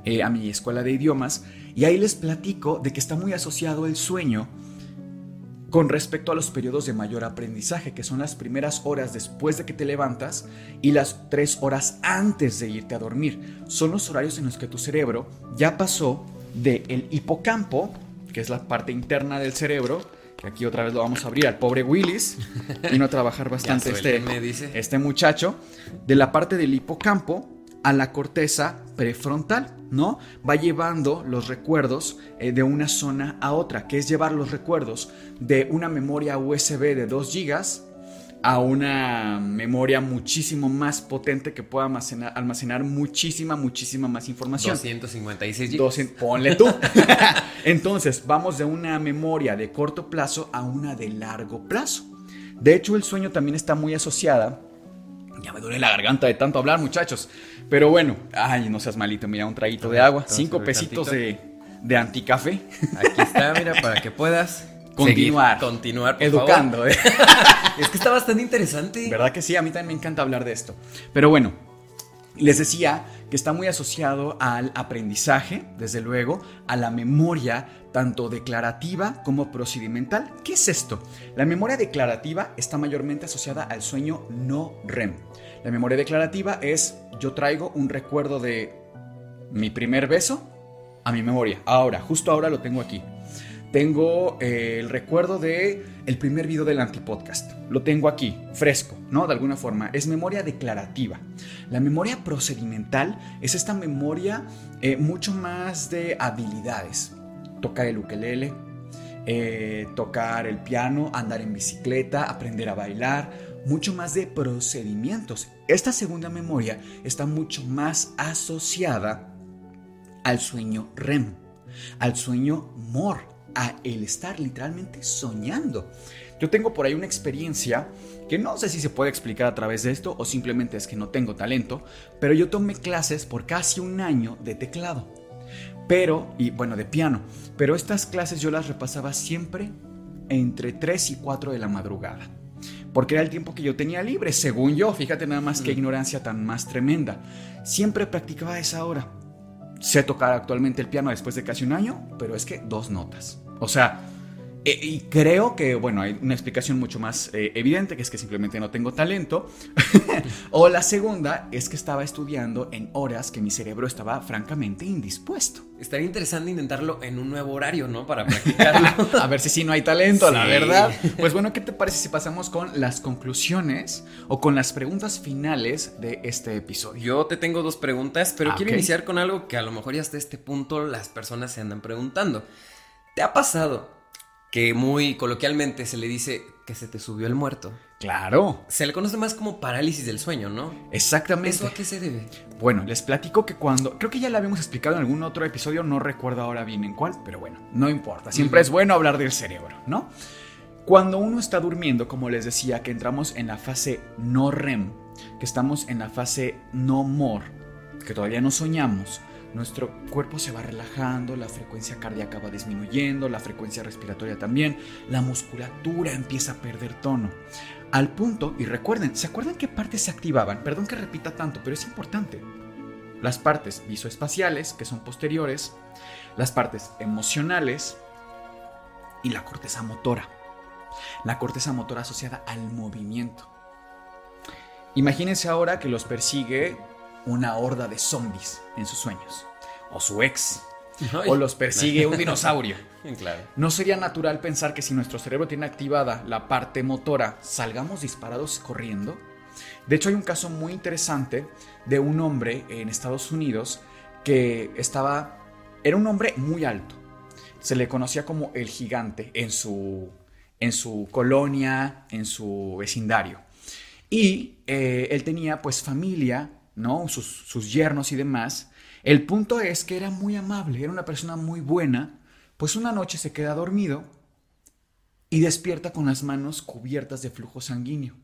Speaker 3: eh, a mi escuela de idiomas. Y ahí les platico de que está muy asociado el sueño con respecto a los periodos de mayor aprendizaje, que son las primeras horas después de que te levantas y las tres horas antes de irte a dormir. Son los horarios en los que tu cerebro ya pasó del el hipocampo, que es la parte interna del cerebro, que aquí otra vez lo vamos a abrir al pobre Willis, vino a trabajar <laughs> bastante este, este muchacho, de la parte del hipocampo a la corteza prefrontal, ¿no? Va llevando los recuerdos eh, de una zona a otra, que es llevar los recuerdos de una memoria USB de 2 GB a una memoria muchísimo más potente que pueda almacenar, almacenar muchísima, muchísima más información.
Speaker 2: 256
Speaker 3: GB. ponle tú. <laughs> Entonces, vamos de una memoria de corto plazo a una de largo plazo. De hecho, el sueño también está muy asociada ya me duele la garganta de tanto hablar, muchachos. Pero bueno, ay, no seas malito, mira, un traguito de agua. Cinco pesitos de, de anticafé.
Speaker 2: Aquí está, mira, para que puedas <laughs>
Speaker 3: continuar.
Speaker 2: continuar,
Speaker 3: educando. ¿eh? <laughs>
Speaker 2: es que está bastante interesante.
Speaker 3: ¿Verdad que sí? A mí también me encanta hablar de esto. Pero bueno, les decía que está muy asociado al aprendizaje, desde luego, a la memoria tanto declarativa como procedimental. ¿Qué es esto? La memoria declarativa está mayormente asociada al sueño no REM. La memoria declarativa es yo traigo un recuerdo de mi primer beso a mi memoria. Ahora, justo ahora lo tengo aquí. tengo eh, el recuerdo de el primer video del antipodcast. Lo tengo aquí, fresco, ¿no? De alguna forma. Es memoria declarativa. La memoria procedimental es esta memoria eh, mucho más de habilidades. Tocar el ukelele, eh, tocar el piano, andar en bicicleta, aprender a bailar, mucho más de procedimientos. Esta segunda memoria está mucho más asociada al sueño REM, al sueño MOR, a el estar literalmente soñando. Yo tengo por ahí una experiencia que no sé si se puede explicar a través de esto o simplemente es que no tengo talento, pero yo tomé clases por casi un año de teclado. Pero, y bueno, de piano, pero estas clases yo las repasaba siempre entre 3 y 4 de la madrugada. Porque era el tiempo que yo tenía libre, según yo, fíjate nada más qué ignorancia tan más tremenda. Siempre practicaba a esa hora sé tocar actualmente el piano después de casi un año, pero es que dos notas. O sea, eh, y creo que, bueno, hay una explicación mucho más eh, evidente, que es que simplemente no tengo talento. <laughs> o la segunda es que estaba estudiando en horas que mi cerebro estaba francamente indispuesto.
Speaker 2: Estaría interesante intentarlo en un nuevo horario, ¿no? Para practicarlo. <laughs>
Speaker 3: A ver si sí no hay talento, la verdad. Pues bueno, ¿qué te parece si pasamos con las conclusiones o con las preguntas finales de este episodio?
Speaker 2: Yo te tengo dos preguntas, pero ah, quiero iniciar con algo que a lo mejor ya hasta este punto las personas se andan preguntando. ¿Te ha pasado que muy coloquialmente se le dice que se te subió el muerto.
Speaker 3: Claro.
Speaker 2: Se le conoce más como parálisis del sueño, ¿no?
Speaker 3: Exactamente.
Speaker 2: ¿Eso a qué se debe?
Speaker 3: Bueno, les platico que cuando. Creo que ya lo habíamos explicado en algún otro episodio, no recuerdo ahora bien en cuál, pero bueno, no importa. Siempre es bueno hablar del cerebro, ¿no? Cuando uno está durmiendo, como les decía, que entramos en la fase no REM, que estamos en la fase no MOR, que todavía no soñamos, nuestro cuerpo se va relajando, la frecuencia cardíaca va disminuyendo, la frecuencia respiratoria también, la musculatura empieza a perder tono. Al punto, y recuerden, ¿se acuerdan qué partes se activaban? Perdón que repita tanto, pero es importante. Las partes visoespaciales, que son posteriores, las partes emocionales y la corteza motora. La corteza motora asociada al movimiento. Imagínense ahora que los persigue una horda de zombies en sus sueños, o su ex, o los persigue un dinosaurio. <laughs>
Speaker 2: claro.
Speaker 3: No sería natural pensar que si nuestro cerebro tiene activada la parte motora, salgamos disparados corriendo. De hecho, hay un caso muy interesante de un hombre en Estados Unidos que estaba, era un hombre muy alto. Se le conocía como el gigante en su, en su colonia, en su vecindario. Y eh, él tenía pues familia ¿no? Sus, sus yernos y demás. El punto es que era muy amable, era una persona muy buena, pues una noche se queda dormido y despierta con las manos cubiertas de flujo sanguíneo.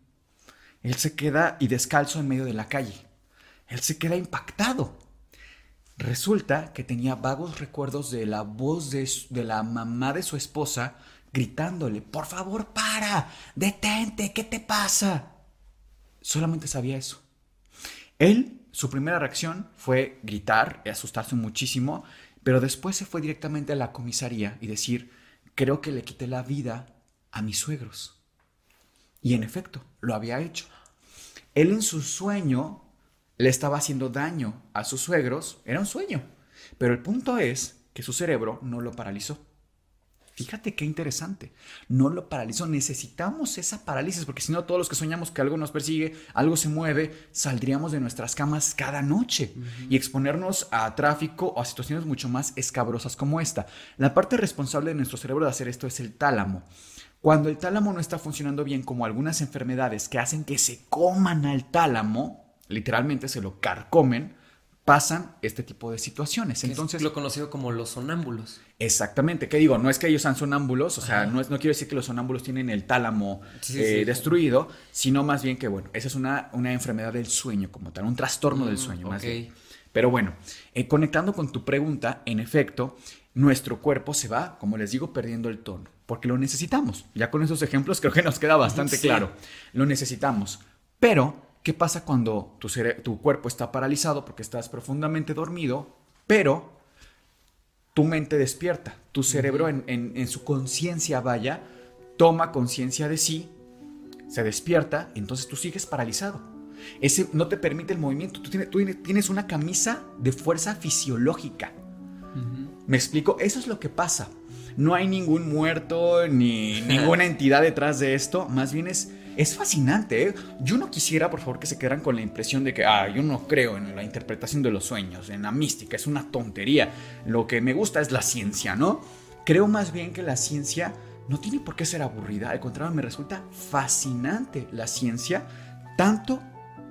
Speaker 3: Él se queda y descalzo en medio de la calle. Él se queda impactado. Resulta que tenía vagos recuerdos de la voz de, de, la mamá de su esposa gritándole, por favor, para, detente, ¿qué te pasa? Solamente sabía eso. Él, su primera reacción fue gritar y asustarse muchísimo, pero después se fue directamente a la comisaría y decir, creo que le quité la vida a mis suegros. Y en efecto, lo había hecho. Él en su sueño le estaba haciendo daño a sus suegros, era un sueño, pero el punto es que su cerebro no lo paralizó. Fíjate qué interesante. No lo paralizó. Necesitamos esa parálisis porque si no, todos los que soñamos que algo nos persigue, algo se mueve, saldríamos de nuestras camas cada noche y exponernos a tráfico o a situaciones mucho más escabrosas como esta. La parte responsable de nuestro cerebro de hacer esto es el tálamo. Cuando el tálamo no está funcionando bien, como algunas enfermedades que hacen que se coman al tálamo, literalmente se lo carcomen, pasan este tipo de situaciones. Entonces,
Speaker 2: es lo conocido como los sonámbulos.
Speaker 3: Exactamente, ¿qué digo? No es que ellos sean sonámbulos, o sea, no, es, no quiero decir que los sonámbulos tienen el tálamo eh, destruido, sino más bien que, bueno, esa es una, una enfermedad del sueño como tal, un trastorno del mm, sueño, más bien. Pero bueno, eh, conectando con tu pregunta, en efecto, nuestro cuerpo se va, como les digo, perdiendo el tono, porque lo necesitamos. Ya con esos ejemplos creo que nos queda bastante <laughs> claro. Lo necesitamos. Pero ¿Qué pasa cuando tu, tu cuerpo está paralizado porque estás profundamente dormido, pero tu mente despierta? Tu cerebro en, su conciencia, vaya, toma conciencia de sí, se despierta, entonces tú sigues paralizado. Ese no te permite el movimiento. Tú tienes, una camisa de fuerza fisiológica. ¿Me explico? Eso es lo que pasa. no hay ningún muerto ni <laughs> ninguna entidad detrás de esto, más bien es es fascinante. ¿eh? Yo no quisiera, por favor, que se quedaran con la impresión de que, ah, yo no creo en la interpretación de los sueños, en la mística, es una tontería. Lo que me gusta es la ciencia, ¿no? Creo más bien que la ciencia no tiene por qué ser aburrida. Al contrario, me resulta fascinante la ciencia, tanto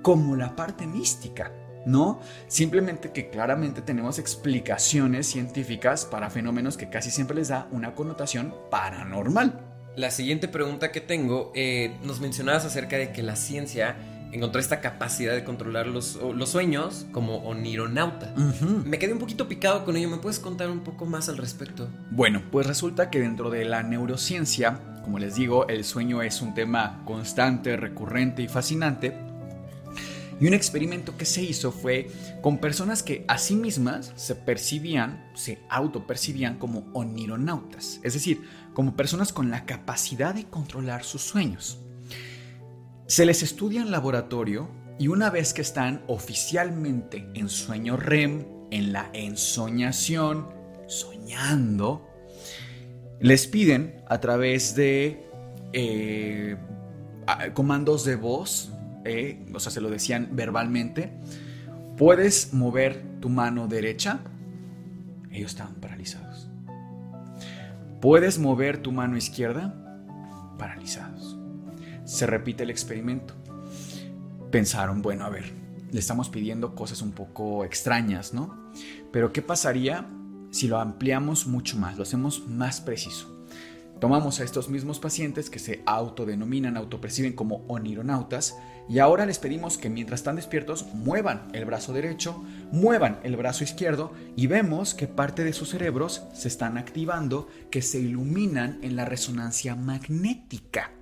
Speaker 3: como la parte mística. ¿no? Simplemente que claramente tenemos explicaciones científicas para fenómenos que casi siempre les da una connotación paranormal.
Speaker 2: La siguiente pregunta que tengo, eh, nos mencionabas acerca de que la ciencia encontró esta capacidad de controlar los, los sueños como onironauta. Me quedé un poquito picado con ello, ¿me puedes contar un poco más al respecto?
Speaker 3: Bueno, pues resulta que dentro de la neurociencia, como les digo, el sueño es un tema constante, recurrente y fascinante. Y un experimento que se hizo fue con personas que a sí mismas se percibían, se autopercibían como onironautas, es decir, como personas con la capacidad de controlar sus sueños. Se les estudia en laboratorio y una vez que están oficialmente en sueño REM, en la ensoñación, soñando, les piden a través de eh, comandos de voz, eh, o sea, se lo decían verbalmente, puedes mover tu mano derecha, ellos estaban paralizados. Puedes mover tu mano izquierda, paralizados. Se repite el experimento. Pensaron, bueno, a ver, le estamos pidiendo cosas un poco extrañas, ¿no? Pero ¿qué pasaría si lo ampliamos mucho más, lo hacemos más preciso? Tomamos a estos mismos pacientes que se autodenominan, autoperciben como onironautas y ahora les pedimos que mientras están despiertos muevan el brazo derecho, muevan el brazo izquierdo y vemos que parte de sus cerebros se están activando, que se iluminan en la resonancia magnética.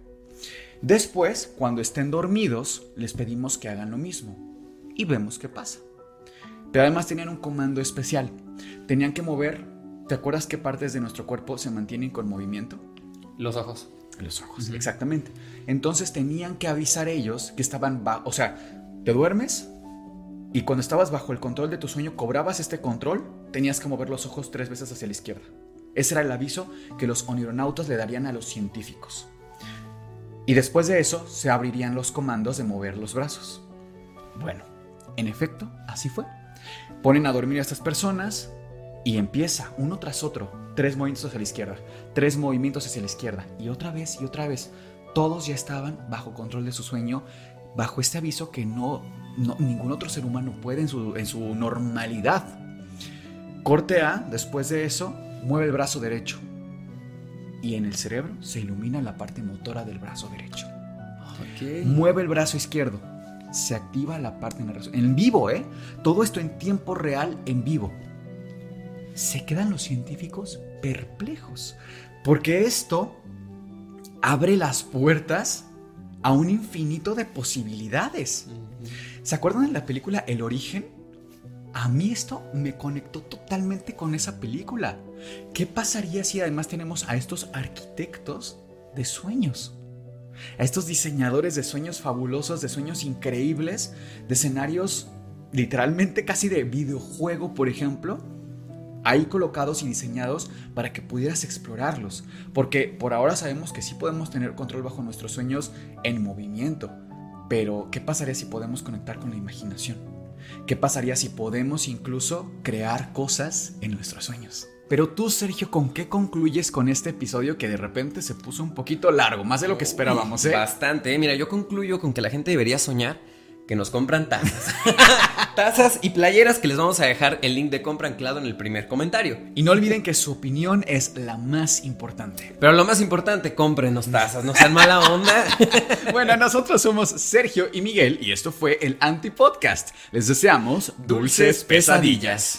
Speaker 3: Después, cuando estén dormidos, les pedimos que hagan lo mismo y vemos qué pasa. Pero además tenían un comando especial. Tenían que mover ¿Te acuerdas qué partes de nuestro cuerpo se mantienen con movimiento?
Speaker 2: Los ojos.
Speaker 3: Los ojos, exactamente. Entonces tenían que avisar ellos que estaban bajo, o sea, te duermes y cuando estabas bajo el control de tu sueño, cobrabas este control, tenías que mover los ojos tres veces hacia la izquierda. Ese era el aviso que los onironautas le darían a los científicos. Y después de eso se abrirían los comandos de mover los brazos. Bueno, en efecto, así fue. Ponen a dormir a estas personas, y empieza uno tras otro, tres movimientos hacia la izquierda, tres movimientos hacia la izquierda, y otra vez y otra vez. Todos ya estaban bajo control de su sueño, bajo este aviso que no, ningún otro ser humano puede en su, en su normalidad. Corte A, después de eso, mueve el brazo derecho. Y en el cerebro se ilumina la parte motora del brazo derecho. Mueve el brazo izquierdo. Se activa la parte en, en vivo, ¿eh? Todo esto en tiempo real, en vivo se quedan los científicos perplejos, porque esto abre las puertas a un infinito de posibilidades. ¿Se acuerdan de la película El origen? A mí esto me conectó totalmente con esa película. ¿Qué pasaría si además tenemos a estos arquitectos de sueños? A estos diseñadores de sueños fabulosos, de sueños increíbles, de escenarios literalmente casi de videojuego, por ejemplo, ahí colocados y diseñados para que pudieras explorarlos. Porque por ahora sabemos que sí podemos tener control bajo nuestros sueños en movimiento. Pero, ¿qué pasaría si podemos conectar con la imaginación? ¿Qué pasaría si podemos incluso crear cosas en nuestros sueños? Pero tú, Sergio, ¿con qué concluyes con este episodio que de repente se puso un poquito largo, más de lo que esperábamos, eh?
Speaker 2: Bastante, mira, yo concluyo con que la gente debería soñar que nos compran tazas. <laughs> tazas y playeras que les vamos a dejar el link de compra anclado en el primer comentario.
Speaker 3: Y no olviden que su opinión es la más importante.
Speaker 2: Pero lo más importante, cómprenos tazas, no sean mala onda. <laughs>
Speaker 3: bueno, nosotros somos Sergio y Miguel y esto fue el Anti-Podcast. Les deseamos dulces pesadillas.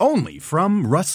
Speaker 1: only from Rust